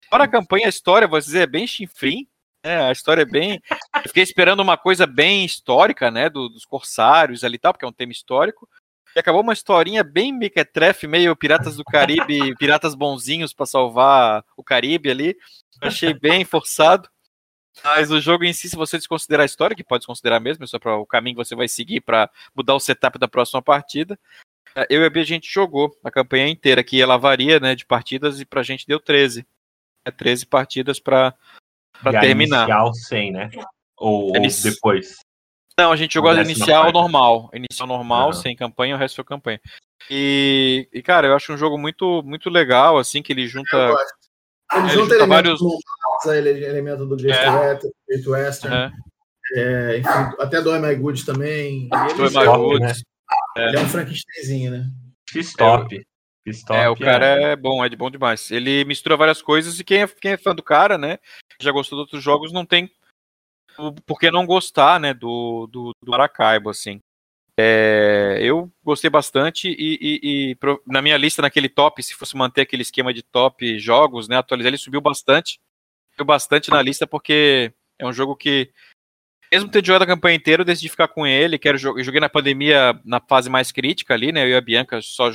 Fora a campanha, a história, vou dizer, é bem chinfrim. É, a história é bem. Eu fiquei esperando uma coisa bem histórica, né? do- dos corsários ali e tal, porque é um tema histórico. E acabou uma historinha bem mequetrefe, meio Piratas do Caribe, piratas bonzinhos pra salvar o Caribe ali. Achei bem forçado. Mas o jogo em si, se você desconsiderar a história, que pode desconsiderar mesmo, é só para o caminho que você vai seguir para mudar o setup da próxima partida. eh, Eu e a Bia, a gente jogou a campanha inteira, que ela varia né, de partidas e pra gente deu 13. É 13 partidas pra, pra E a terminar. Inicial 100, né? Ou, ou depois. Não, a gente jogou a inicial normal. Inicial normal, Aham. sem campanha, o resto foi campanha. E, e, cara, eu acho um jogo muito, muito legal, assim, que ele Eu junta. Gosto. Ele Ele junta junta elementos vários- do Masa, ele- elemento do Great, É. Western, né, é, enfim, até do My Good também. Ele, do My né? Goods. ele é um Frankensteinzinho, né? X-Top. X-Top. É, o cara é bom, é de bom demais. Ele mistura várias coisas e quem é, quem é fã do cara, né? Já gostou de outros jogos, não tem por que não gostar, né? Do, do, do Maracaibo, assim. É, eu gostei bastante e, e- e na minha lista, naquele top, se fosse manter aquele esquema de top jogos, né? Atualizar, ele subiu bastante. Subiu bastante na lista porque é um jogo que, mesmo ter jogado a campanha inteira, eu decidi ficar com ele. Quero eu joguei na pandemia, na fase mais crítica ali, né? Eu e a Bianca só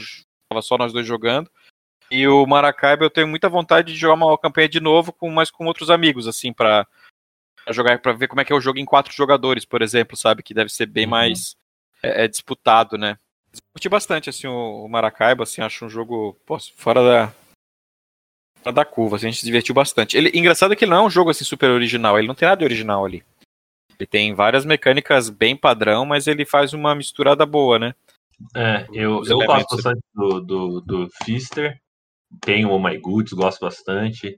tava só nós dois jogando. E o Maracaibo eu tenho muita vontade de jogar uma campanha de novo, com mais com outros amigos, assim, pra, pra jogar, para ver como é que é o jogo em quatro jogadores, por exemplo, sabe? Que deve ser bem Uhum. mais é, é, disputado, né? Curti bastante, assim, o, o Maracaibo, assim, acho um jogo, pô, fora da, da curva, assim, a gente se divertiu bastante. Ele, engraçado é que ele não é um jogo, assim, super original, ele não tem nada de original ali. Ele tem várias mecânicas bem padrão, mas ele faz uma misturada boa, né? É, eu, Os eu gosto bastante do, do, do Fister. Tem o Oh My Goods, gosto bastante.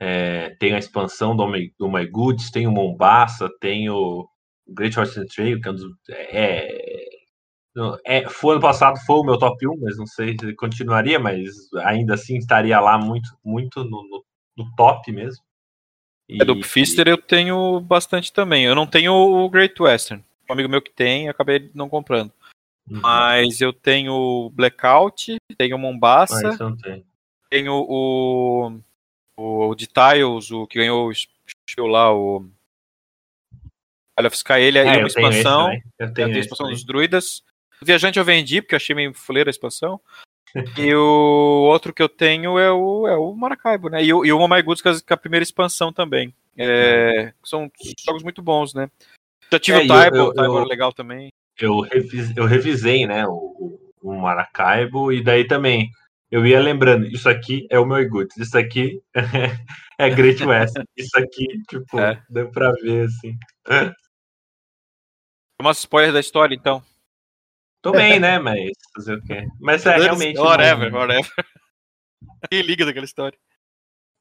É, tem a expansão do Oh My, do oh My Goods, tem o Mombasa, tem o Great Western Trail, que é um dos. É, é, foi ano passado, foi o meu top 1, mas não sei se continuaria, mas ainda assim estaria lá muito, muito no, no, no top mesmo. E, É, do Fister eu tenho bastante também. Eu não tenho o Great Western. Um amigo meu que tem, eu acabei não comprando. Uhum. Mas eu tenho o Blackout, tenho o Ah, Mombasa, eu não tenho. tenho o, o, o de Tiles, o que ganhou o lá, o Isle of Sky, ele é, É, uma eu tenho esse expansão. Eu É, tenho tem a esse expansão dos druidas. O Viajante eu vendi, porque eu achei meio fuleira a expansão. e o outro que eu tenho é o, é o Maracaibo, né? E, o- e o My Goods com a- primeira expansão também. É, são jogos muito bons, né? Já tive É, o Taibo, eu- o Taibo eu- era legal também. eu, revis, eu revisei, né, o, o- Maracaibo, e daí também eu ia lembrando, isso aqui é o meu Goods, isso aqui é Great West, isso aqui, tipo, É. deu pra ver, assim. Umas spoilers da história, então. Tô bem, né, mas fazer o quê? Mas é realmente... Whatever, não- whatever. Quem liga daquela história?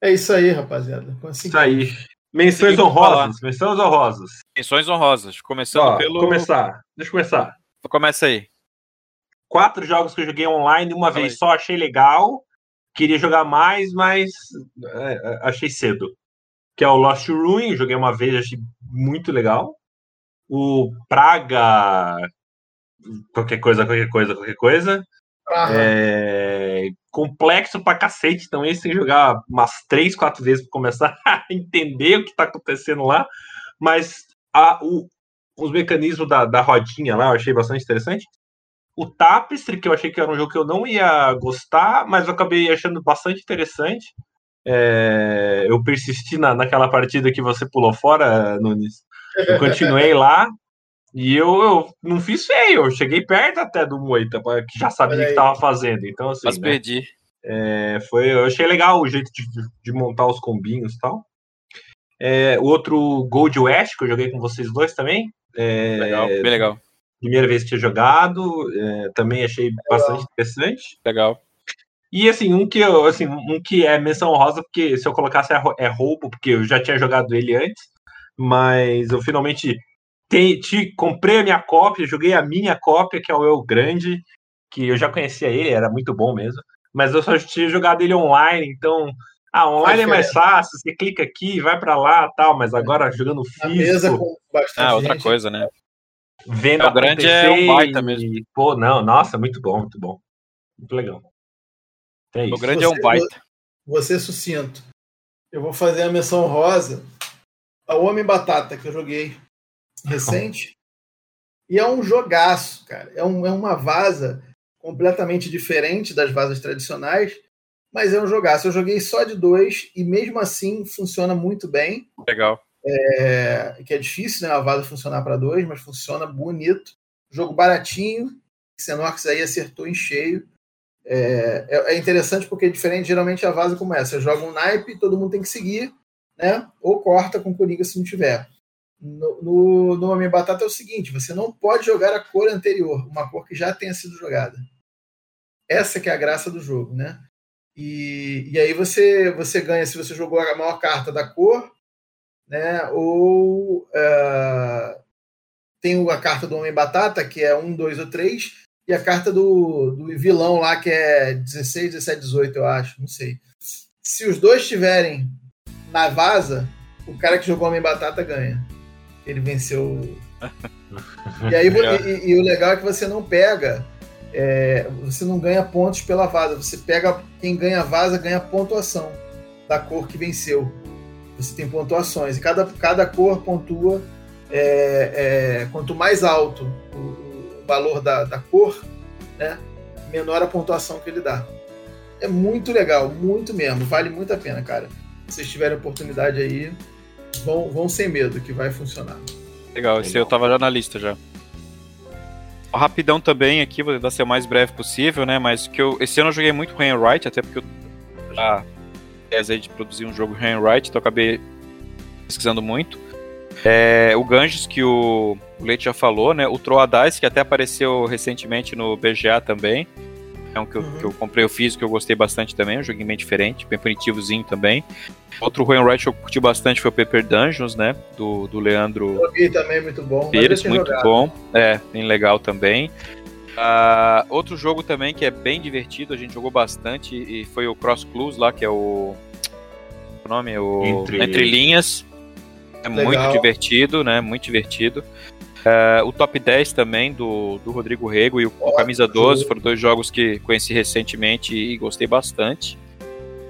É isso aí, rapaziada. Assim, Isso aí. Menções honrosas, menções honrosas. Menções honrosas. Começando Ó, pelo. começar, deixa eu começar. Começa aí. Quatro jogos que eu joguei online, uma Fala vez aí. só, achei legal. Queria jogar mais, mas é, é, achei cedo. Que é o Lost Ruin, joguei uma vez, achei muito legal. O Praga. Qualquer coisa, qualquer coisa, qualquer coisa. É, complexo pra cacete também, sem jogar umas três, quatro vezes para começar a entender o que tá acontecendo lá. Mas a, o, os mecanismos da, da rodinha lá eu achei bastante interessante. O Tapestry, que eu achei que era um jogo que eu não ia gostar, mas eu acabei achando bastante interessante. É, eu persisti na, naquela partida que você pulou fora, Nunes. Eu continuei lá e eu, eu, não fiz feio, eu cheguei perto até do Moita, que já sabia o que estava fazendo. Então, assim. Mas né, perdi. É, foi, eu achei legal o jeito de, de montar os combinhos e tal. É, outro Gold West, que eu joguei com vocês dois também. É, legal, bem legal. Primeira vez que tinha jogado, é, também achei legal. bastante interessante. Legal. E assim, um que eu, assim, um que é menção rosa, porque se eu colocasse é, é roubo, porque eu já tinha jogado ele antes, mas eu finalmente te, te, comprei a minha cópia, joguei a minha cópia, que é o Eu Grande, que eu já conhecia ele, era muito bom mesmo, mas eu só tinha jogado ele online, então ah, online é mais fácil, você clica aqui, vai para lá, tal, mas agora jogando físico. ah, outra gente. coisa, né? Vendo o grande é um baita mesmo. Pô, não, nossa, muito bom, muito bom. Muito legal. É o grande você, é um baita. Você sucinto. Eu vou fazer a menção rosa ao Homem Batata que eu joguei recente. e é um jogaço, cara. É, um, é uma vaza completamente diferente das vasas tradicionais mas é um jogaço. Eu joguei só de dois e mesmo assim funciona muito bem. Legal. É, que é difícil, né? A vaza funcionar para dois, mas funciona bonito. Jogo baratinho. Xenox aí acertou em cheio. É, é, é interessante porque é diferente, geralmente a vaza começa. Você joga um naipe, todo mundo tem que seguir, né? Ou corta com coringa se não tiver. No, no, no Homem Batata é o seguinte: você não pode jogar a cor anterior, uma cor que já tenha sido jogada. Essa que é a graça do jogo, né? E, e aí você, você ganha se você jogou a maior carta da cor, né? Ou uh, tem a carta do Homem Batata, que é 1, 2 ou 3, e a carta do, do vilão lá, que é 16, 17, 18, eu acho, não sei. Se os dois estiverem na vaza, o cara que jogou Homem Batata ganha. Ele venceu. e aí e, e, o legal é que você não pega é, você não ganha pontos pela vaza. Você pega quem ganha vaza ganha pontuação da cor que venceu. Você tem pontuações e cada, cada cor pontua. É, é, quanto mais alto o, o valor da, da, cor, né, menor a pontuação que ele dá. É muito legal, muito mesmo. Vale muito a pena, cara. Se vocês tiverem oportunidade aí, vão, vão sem medo que vai funcionar. Legal, esse eu tava já na lista já rapidão também aqui, vou tentar ser o mais breve possível, né? Mas que eu, esse ano eu joguei muito Handwrite, até porque eu já aí de produzir um jogo Handwrite, então eu acabei pesquisando muito. É, o Ganges, que o, o Leite já falou, né? O Troadais, que até apareceu recentemente no BGA também. É um que eu, uhum. que eu comprei o físico, que eu gostei bastante também, um joguinho bem diferente, bem punitivozinho também. Outro Royal Right que eu curti bastante foi o Paper Dungeons, né? Do, do Leandro. Joguei também, muito bom. Pires, muito jogado. bom. É, bem legal também. Uh, outro jogo também que é bem divertido, a gente jogou bastante, e foi o Cross Clues lá, que é o. O nome? é O Entre, Entre Linhas. É legal. muito divertido, né? Muito divertido. Uh, o top 10 também do, do Rodrigo Rego e o, o Camisa 12 foram dois jogos que conheci recentemente e gostei bastante.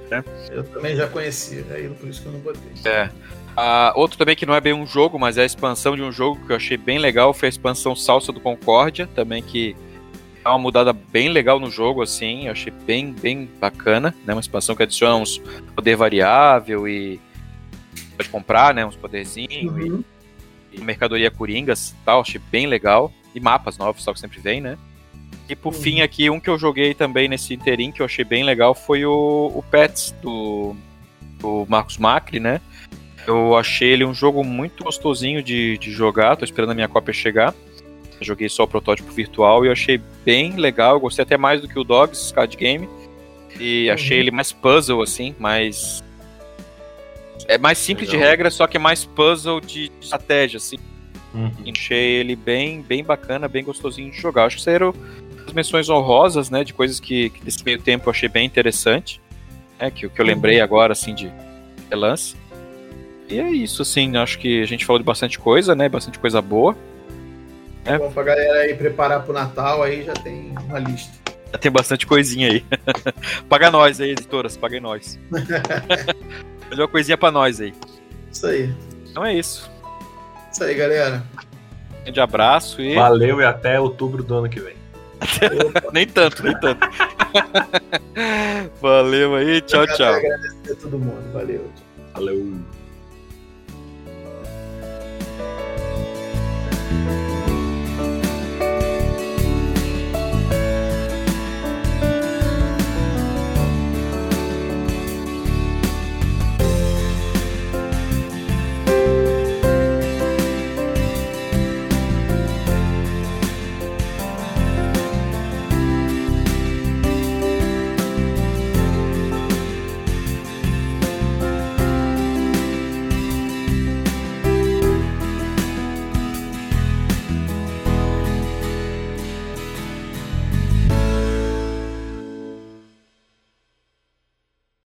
Né? Eu também já conheci, aí por isso que eu não botei. É. Uh, outro também que não é bem um jogo, mas é a expansão de um jogo que eu achei bem legal, foi a expansão Salsa do Concórdia, também que é uma mudada bem legal no jogo, assim, eu achei bem, bem bacana, né? Uma expansão que adiciona uns poder variável e pode comprar, né? Uns poderzinhos uhum. e mercadoria coringas tal, achei bem legal. E mapas novos, só que sempre vem, né? E por fim aqui, um que eu joguei também nesse interim, que eu achei bem legal, foi o, o Pets, do, do Marcos Macri, né? Eu achei ele um jogo muito gostosinho de, de jogar, tô esperando a minha cópia chegar. Eu joguei só o protótipo virtual e eu achei bem legal, eu gostei até mais do que o Dogs Card Game. E uhum. achei ele mais puzzle, assim, mais é mais simples Legal. de regra, só que é mais puzzle de estratégia, assim. Uhum. Achei ele bem, bem bacana, bem gostosinho de jogar. Acho que saíram as menções honrosas, né? De coisas que, que nesse meio tempo eu achei bem interessante. Né, que, que eu lembrei uhum. agora, assim, de relance. E é isso, assim, acho que a gente falou de bastante coisa, né? Bastante coisa boa. É. Bom, pra galera aí preparar pro Natal, aí já tem uma lista. Já tem bastante coisinha aí. paga nós aí, editoras, paguem nós. melhor uma coisinha pra nós aí. Isso aí. Então é isso. Isso aí, galera. Grande abraço e. Valeu e até outubro do ano que vem. nem tanto, nem tanto. Valeu aí, tchau, Eu tchau. Agradecer a todo mundo, valeu. Valeu.